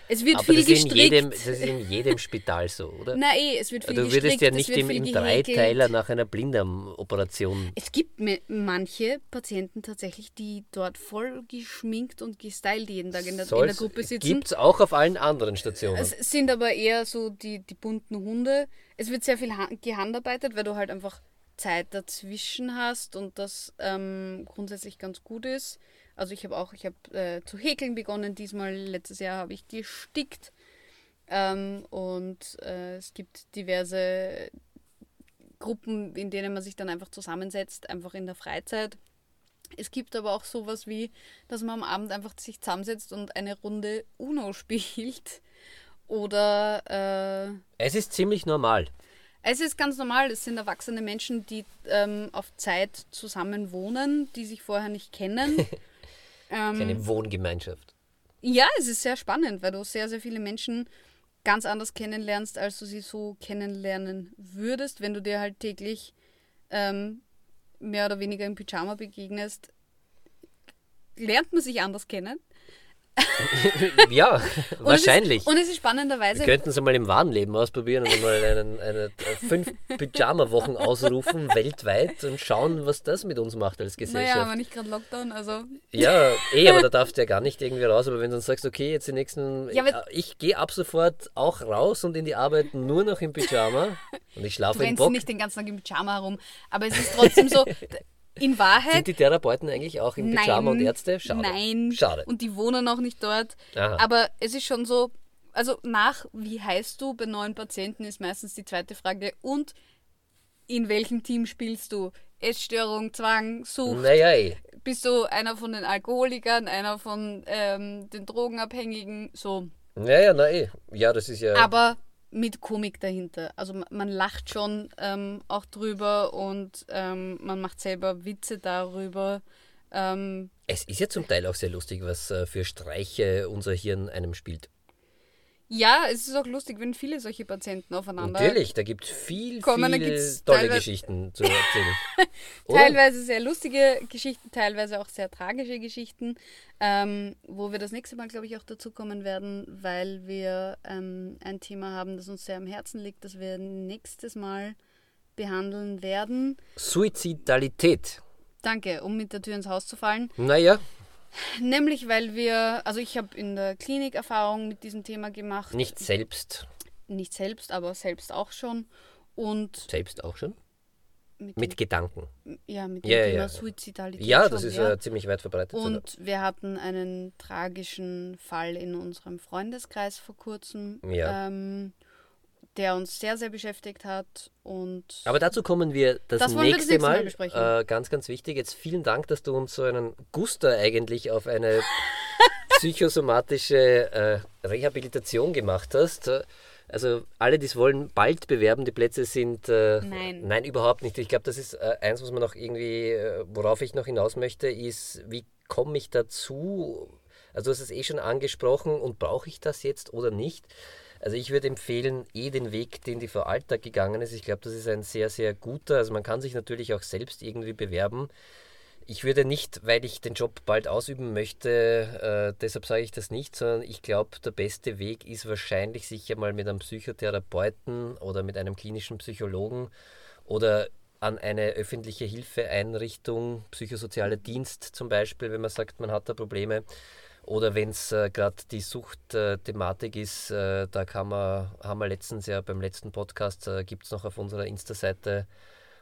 es wird viel gestrickt. Jedem, das ist in jedem Spital so, oder? Na eh, es wird viel Du würdest ja nicht im, im Dreiteiler nach einer Blinddarmoperation. Es gibt manche Patienten tatsächlich, die dort voll geschminkt und gestylt jeden Tag in der, in der Gruppe sitzen. Gibt es auch auf allen anderen Stationen. Es sind aber eher so die, die bunten Hunde. Es wird sehr viel gehandarbeitet, weil du halt einfach Zeit dazwischen hast und das ähm, grundsätzlich ganz gut ist. Also ich habe auch, ich habe äh, zu häkeln begonnen diesmal. Letztes Jahr habe ich gestickt. Ähm, und äh, es gibt diverse Gruppen, in denen man sich dann einfach zusammensetzt, einfach in der Freizeit. Es gibt aber auch sowas wie, dass man am Abend einfach sich zusammensetzt und eine Runde Uno spielt. Oder. Äh, es ist ziemlich normal. Es ist ganz normal, es sind erwachsene Menschen, die ähm, auf Zeit zusammen wohnen, die sich vorher nicht kennen. ähm, Keine Wohngemeinschaft. Ja, es ist sehr spannend, weil du sehr, sehr viele Menschen ganz anders kennenlernst, als du sie so kennenlernen würdest, wenn du dir halt täglich ähm, mehr oder weniger im Pyjama begegnest, lernt man sich anders kennen. Ja, wahrscheinlich. Und es, ist, und es ist spannenderweise. Wir könnten es einmal im wahren Leben ausprobieren und mal einen, eine, fünf Pyjama-Wochen ausrufen weltweit und schauen, was das mit uns macht als Gesellschaft. Naja, aber nicht gerade Lockdown, also. Ja, eh, aber da darfst du ja gar nicht irgendwie raus. Aber wenn du dann sagst, okay, jetzt die nächsten. Ja, ich gehe ab sofort auch raus und in die Arbeit nur noch im Pyjama und ich schlafe im Bock. nicht den ganzen Tag im Pyjama herum, aber es ist trotzdem so. In Wahrheit. Sind die Therapeuten eigentlich auch im Pyjama und Ärzte? Schade. Nein. Schade. Und die wohnen auch nicht dort. Aha. Aber es ist schon so, also nach wie heißt du bei neuen Patienten ist meistens die zweite Frage und in welchem Team spielst du? Essstörung, Zwang, Sucht. Naja, eh. Bist du einer von den Alkoholikern, einer von ähm, den Drogenabhängigen? So. Naja, na eh. Ja, das ist ja. Aber mit Komik dahinter. Also man, lacht schon ähm, auch drüber und ähm, man macht selber Witze darüber. Ähm, es ist ja zum Teil auch sehr lustig, was äh, für Streiche unser Hirn einem spielt. Ja, es ist auch lustig, wenn viele solche Patienten aufeinander. Natürlich, da gibt es viel, kommen, viel tolle Geschichten zu erzählen. Oder? Teilweise sehr lustige Geschichten, teilweise auch sehr tragische Geschichten, ähm, wo wir das nächste Mal, glaube ich, auch dazu kommen werden, weil wir ähm, ein Thema haben, das uns sehr am Herzen liegt, das wir nächstes Mal behandeln werden. Suizidalität. Danke, um mit der Tür ins Haus zu fallen. Naja, Nämlich, weil wir, also ich habe in der Klinik Erfahrung mit diesem Thema gemacht. nicht selbst. Nicht selbst, aber selbst auch schon. Und Selbst auch schon? mit, Mit Gedanken. dem, ja, mit dem Ja, Thema ja. Suizidalität. Ja, schon, das ist ja. ziemlich weit verbreitet. sogar. Und wir hatten einen tragischen Fall in unserem Freundeskreis vor kurzem, Ja. ähm, der uns sehr, sehr beschäftigt hat. Und Aber dazu kommen wir das, Das wollen wir das nächste nächste Mal Mal. besprechen. äh, ganz, ganz wichtig. Jetzt vielen Dank, dass du uns so einen Guster eigentlich auf eine psychosomatische äh, Rehabilitation gemacht hast. Also alle, die es wollen, bald bewerben. Die Plätze sind äh, Nein. nein, überhaupt nicht. Ich glaube, das ist äh, eins, was man noch irgendwie, äh, worauf ich noch hinaus möchte, ist, wie komme ich dazu? Also du hast es eh schon angesprochen und brauche ich das jetzt oder nicht? Also ich würde empfehlen, eh den Weg, den die Frau Alltag gegangen ist. Ich glaube, das ist ein sehr, sehr guter. Also man kann sich natürlich auch selbst irgendwie bewerben. Ich würde nicht, weil ich den Job bald ausüben möchte, äh, deshalb sage ich das nicht, sondern ich glaube, der beste Weg ist wahrscheinlich sicher mal mit einem Psychotherapeuten oder mit einem klinischen Psychologen oder an eine öffentliche Hilfeeinrichtung, psychosozialer Dienst zum Beispiel, wenn man sagt, man hat da Probleme. Oder wenn es äh, gerade die Suchtthematik ist, äh, da kann man, haben wir letztens ja beim letzten Podcast, äh, gibt es noch auf unserer Insta-Seite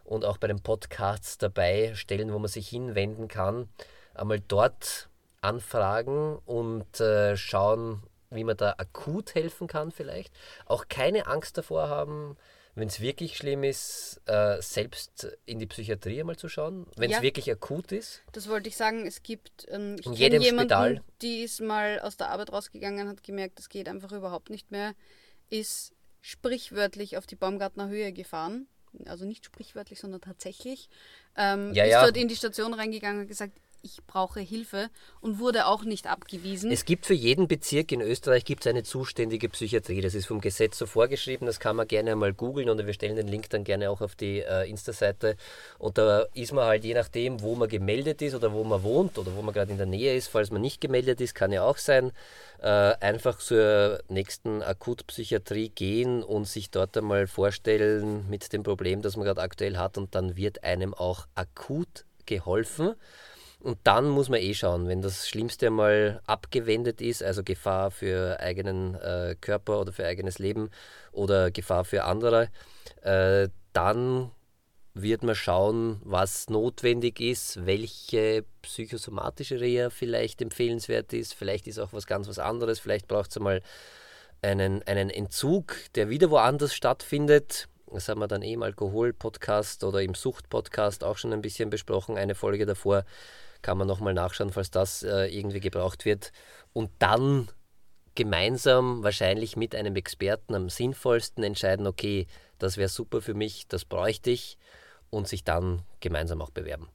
und auch bei den Podcasts dabei Stellen, wo man sich hinwenden kann. Einmal dort anfragen und äh, schauen, wie man da akut helfen kann vielleicht. Auch keine Angst davor haben, wenn es wirklich schlimm ist, äh, selbst in die Psychiatrie einmal zu schauen, wenn es Ja. wirklich akut ist. das wollte ich sagen, es gibt, ähm, ich In jedem jemanden, Spital. die ist mal aus der Arbeit rausgegangen, hat gemerkt, das geht einfach überhaupt nicht mehr, ist sprichwörtlich auf die Baumgartner Höhe gefahren. Also nicht sprichwörtlich, sondern tatsächlich. Ähm, Ja, ist ja. dort in die Station reingegangen und gesagt, ich brauche Hilfe und wurde auch nicht abgewiesen. Es gibt für jeden Bezirk in Österreich gibt's eine zuständige Psychiatrie. Das ist vom Gesetz so vorgeschrieben. Das kann man gerne mal googeln oder wir stellen den Link dann gerne auch auf die äh, Insta-Seite. Und da ist man halt je nachdem, wo man gemeldet ist oder wo man wohnt oder wo man gerade in der Nähe ist, falls man nicht gemeldet ist, kann ja auch sein, äh, einfach zur nächsten Akutpsychiatrie gehen und sich dort einmal vorstellen mit dem Problem, das man gerade aktuell hat und dann wird einem auch akut geholfen. Und dann muss man eh schauen, wenn das Schlimmste einmal abgewendet ist, also Gefahr für eigenen äh, Körper oder für eigenes Leben oder Gefahr für andere, äh, dann wird man schauen, was notwendig ist, welche psychosomatische Reha vielleicht empfehlenswert ist. Vielleicht ist auch was ganz was anderes. Vielleicht braucht es einmal einen, einen Entzug, der wieder woanders stattfindet. Das haben wir dann eh im Alkohol-Podcast oder im Sucht-Podcast auch schon ein bisschen besprochen. Eine Folge davor kann man nochmal nachschauen, falls das äh, irgendwie gebraucht wird. Und dann gemeinsam, wahrscheinlich mit einem Experten am sinnvollsten entscheiden, okay, das wäre super für mich, das bräuchte ich und sich dann gemeinsam auch bewerben.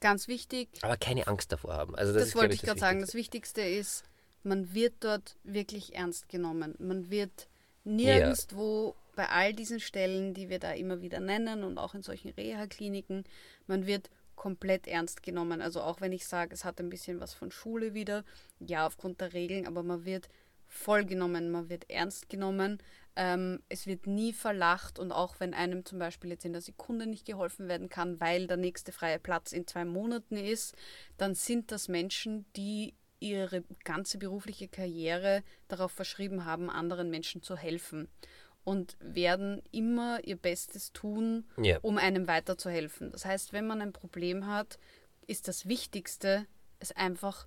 Ganz wichtig, Aber keine Angst davor haben. Also das, das, ist, wollte glaub ich gerade sagen. Das Wichtigste. Wichtigste ist, man wird dort wirklich ernst genommen. Man wird nirgendwo bei all diesen Stellen, die wir da immer wieder nennen und auch in solchen Reha-Kliniken, man wird komplett ernst genommen. Also auch wenn ich sage, es hat ein bisschen was von Schule wieder, ja, aufgrund der Regeln, aber man wird voll genommen, man wird ernst genommen. Ähm, es wird nie verlacht und auch wenn einem zum Beispiel jetzt in der Sekunde nicht geholfen werden kann, weil der nächste freie Platz in zwei Monaten ist, dann sind das Menschen, die ihre ganze berufliche Karriere darauf verschrieben haben, anderen Menschen zu helfen und werden immer ihr Bestes tun, Ja. um einem weiterzuhelfen. Das heißt, wenn man ein Problem hat, ist das Wichtigste, es einfach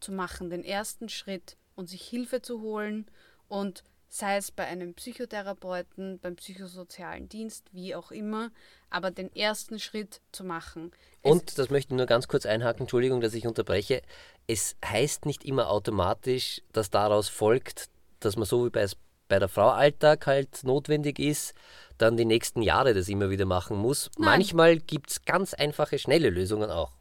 zu machen, den ersten Schritt und sich Hilfe zu holen und sei es bei einem Psychotherapeuten, beim psychosozialen Dienst, wie auch immer, aber den ersten Schritt zu machen. Und, das möchte ich nur ganz kurz einhaken, Entschuldigung, dass ich unterbreche, es heißt nicht immer automatisch, dass daraus folgt, dass man so wie bei, bei der Frau Alltag halt notwendig ist, dann die nächsten Jahre das immer wieder machen muss. Nein. Manchmal gibt es ganz einfache, schnelle Lösungen auch.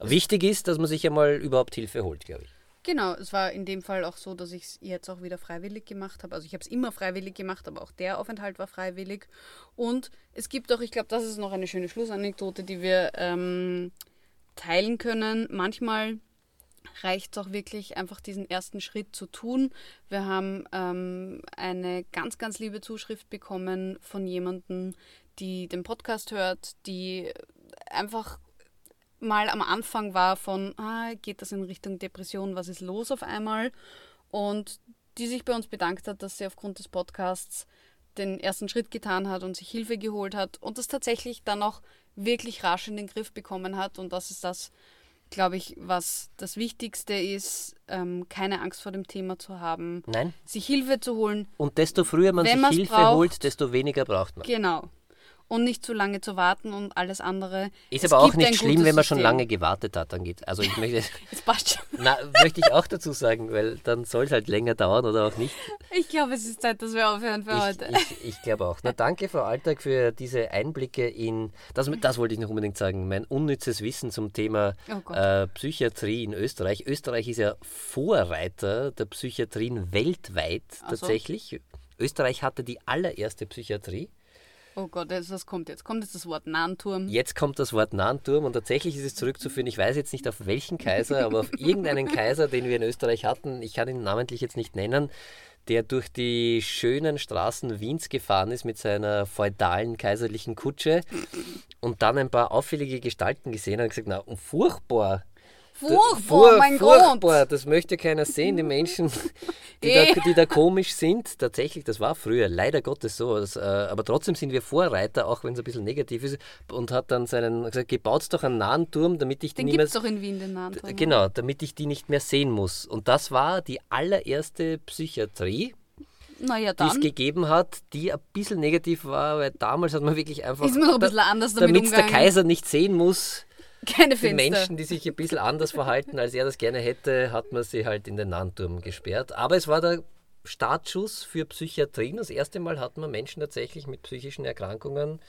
Wichtig ist, dass man sich einmal überhaupt Hilfe holt, glaube ich. Genau, es war in dem Fall auch so, dass ich es jetzt auch wieder freiwillig gemacht habe. Also ich habe es immer freiwillig gemacht, aber auch der Aufenthalt war freiwillig. Und es gibt auch, ich glaube, das ist noch eine schöne Schlussanekdote, die wir ähm, teilen können. Manchmal reicht es auch wirklich, einfach diesen ersten Schritt zu tun. Wir haben ähm, eine ganz, ganz liebe Zuschrift bekommen von jemandem, die den Podcast hört, die einfach mal am Anfang war von, ah, geht das in Richtung Depression, was ist los auf einmal? Und die sich bei uns bedankt hat, dass sie aufgrund des Podcasts den ersten Schritt getan hat und sich Hilfe geholt hat und das tatsächlich dann auch wirklich rasch in den Griff bekommen hat. Und das ist das, glaube ich, was das Wichtigste ist, ähm, keine Angst vor dem Thema zu haben, Nein? sich Hilfe zu holen. Und desto früher man sich Hilfe braucht- holt, desto weniger braucht man. Genau. Und nicht zu lange zu warten und alles andere. Ist Es aber auch nicht schlimm, wenn man schon lange gewartet hat. Dann geht Also ich möchte, Es passt schon. na, möchte ich auch dazu sagen, weil dann soll es halt länger dauern oder auch nicht. Ich glaube, es ist Zeit, dass wir aufhören für Ich, heute. ich, ich glaube auch. Na, danke, Frau Alltag, für diese Einblicke in, das, das wollte ich noch unbedingt sagen, mein unnützes Wissen zum Thema Oh äh, Psychiatrie in Österreich. Österreich ist ja Vorreiter der Psychiatrien weltweit Ach so. tatsächlich. Österreich hatte die allererste Psychiatrie. Oh Gott, das, was kommt jetzt? Kommt jetzt das Wort Nahenturm? Jetzt kommt das Wort Nahenturm und tatsächlich ist es zurückzuführen, ich weiß jetzt nicht auf welchen Kaiser, aber auf irgendeinen Kaiser, den wir in Österreich hatten, ich kann ihn namentlich jetzt nicht nennen, der durch die schönen Straßen Wiens gefahren ist mit seiner feudalen kaiserlichen Kutsche und dann ein paar auffällige Gestalten gesehen hat und gesagt, na, furchtbar. Furchtbar, Fur- mein furchtbar, Gott! das möchte keiner sehen. Die Menschen, die, Eh. da, die da komisch sind, tatsächlich, das war früher leider Gottes so. Das, äh, aber trotzdem sind wir Vorreiter, auch wenn es ein bisschen negativ ist. Und hat dann seinen gesagt, gebaut doch einen nahen Turm, damit ich die Den nicht mehr, doch in Wien, den Nahenturm. genau, damit ich die nicht mehr sehen muss. Und das war die allererste Psychiatrie, Naja, die es gegeben hat, die ein bisschen negativ war, weil damals hat man wirklich einfach, ist man noch ein bisschen anders damit damit es der. Kaiser nicht sehen muss, Keine die Fenster. Menschen, die sich ein bisschen anders verhalten, als er das gerne hätte, hat man sie halt in den Nahenturm gesperrt. Aber es war der Startschuss für Psychiatrien. Das erste Mal hat man Menschen tatsächlich mit psychischen Erkrankungen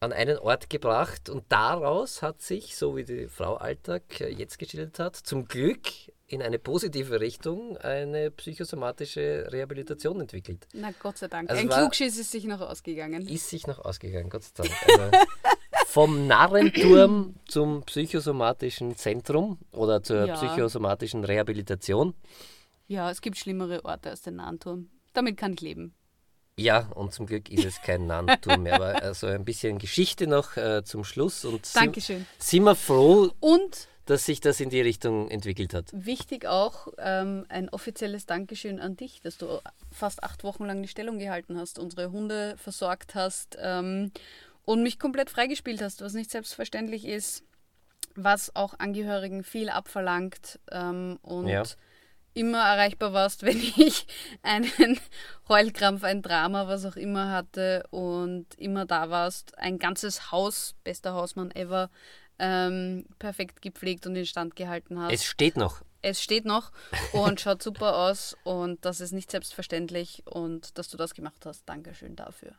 an einen Ort gebracht und daraus hat sich, so wie die Frau Alltag äh, jetzt geschildert hat, zum Glück in eine positive Richtung eine psychosomatische Rehabilitation entwickelt. Na Gott sei Dank. Also Ein Klugschiss ist sich noch ausgegangen. Ist sich noch ausgegangen, Gott sei Dank. Also vom Narrenturm zum psychosomatischen Zentrum oder zur Ja. psychosomatischen Rehabilitation. Ja, es gibt schlimmere Orte als den Nahenturm. Damit kann ich leben. Ja, und zum Glück ist es kein Narrenturm mehr. Aber also ein bisschen Geschichte noch äh, zum Schluss. Und Dankeschön. sind wir froh, Und dass sich das in die Richtung entwickelt hat. wichtig auch ähm, ein offizielles Dankeschön an dich, dass du fast acht Wochen lang die Stellung gehalten hast, unsere Hunde versorgt hast ähm, und mich komplett freigespielt hast, was nicht selbstverständlich ist, was auch Angehörigen viel abverlangt ähm, und Ja. immer erreichbar warst, wenn ich einen Heulkrampf, ein Drama, was auch immer hatte und immer da warst. Ein ganzes Haus, bester Hausmann ever, ähm, perfekt gepflegt und instand gehalten hast. Es steht noch. Es steht noch und schaut super aus und das ist nicht selbstverständlich und dass du das gemacht hast. Dankeschön dafür.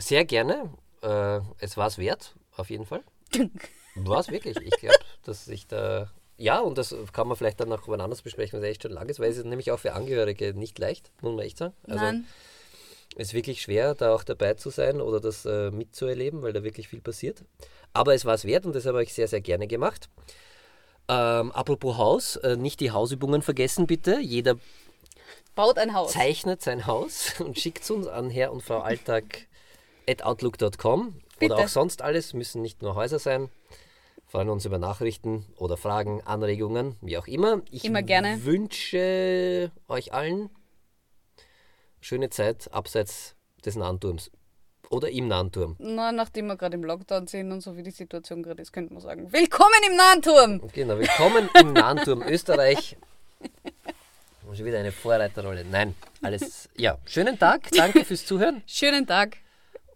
Sehr gerne. Äh, es war es wert, auf jeden Fall. War es wirklich. Ich glaube, dass ich da. Ja, und das kann man vielleicht dann noch wann anders besprechen, was echt schon lang ist, weil es ist nämlich auch für Angehörige nicht leicht, muss man echt sagen. Also, Nein, Es ist wirklich schwer, da auch dabei zu sein oder das äh, mitzuerleben, weil da wirklich viel passiert. Aber es war es wert und das habe ich sehr, sehr gerne gemacht. Ähm, apropos Haus, äh, nicht die Hausübungen vergessen bitte. Jeder Baut ein Haus. zeichnet sein Haus und schickt es uns an Herr und Frau Alltag at outlook.com oder auch sonst alles, müssen nicht nur Häuser sein. Freuen uns über Nachrichten oder Fragen, Anregungen, wie auch immer. Ich Immer gerne. wünsche euch allen schöne Zeit abseits des Nahen Turms oder im Nahen Turm. Na, nachdem wir gerade im Lockdown sind und so wie die Situation gerade ist, könnte man sagen, willkommen im Nahen Turm! Genau, willkommen im Nahen Turm Österreich. Schon wieder eine Vorreiterrolle. Nein, alles. Ja, schönen Tag, danke fürs Zuhören Schönen Tag!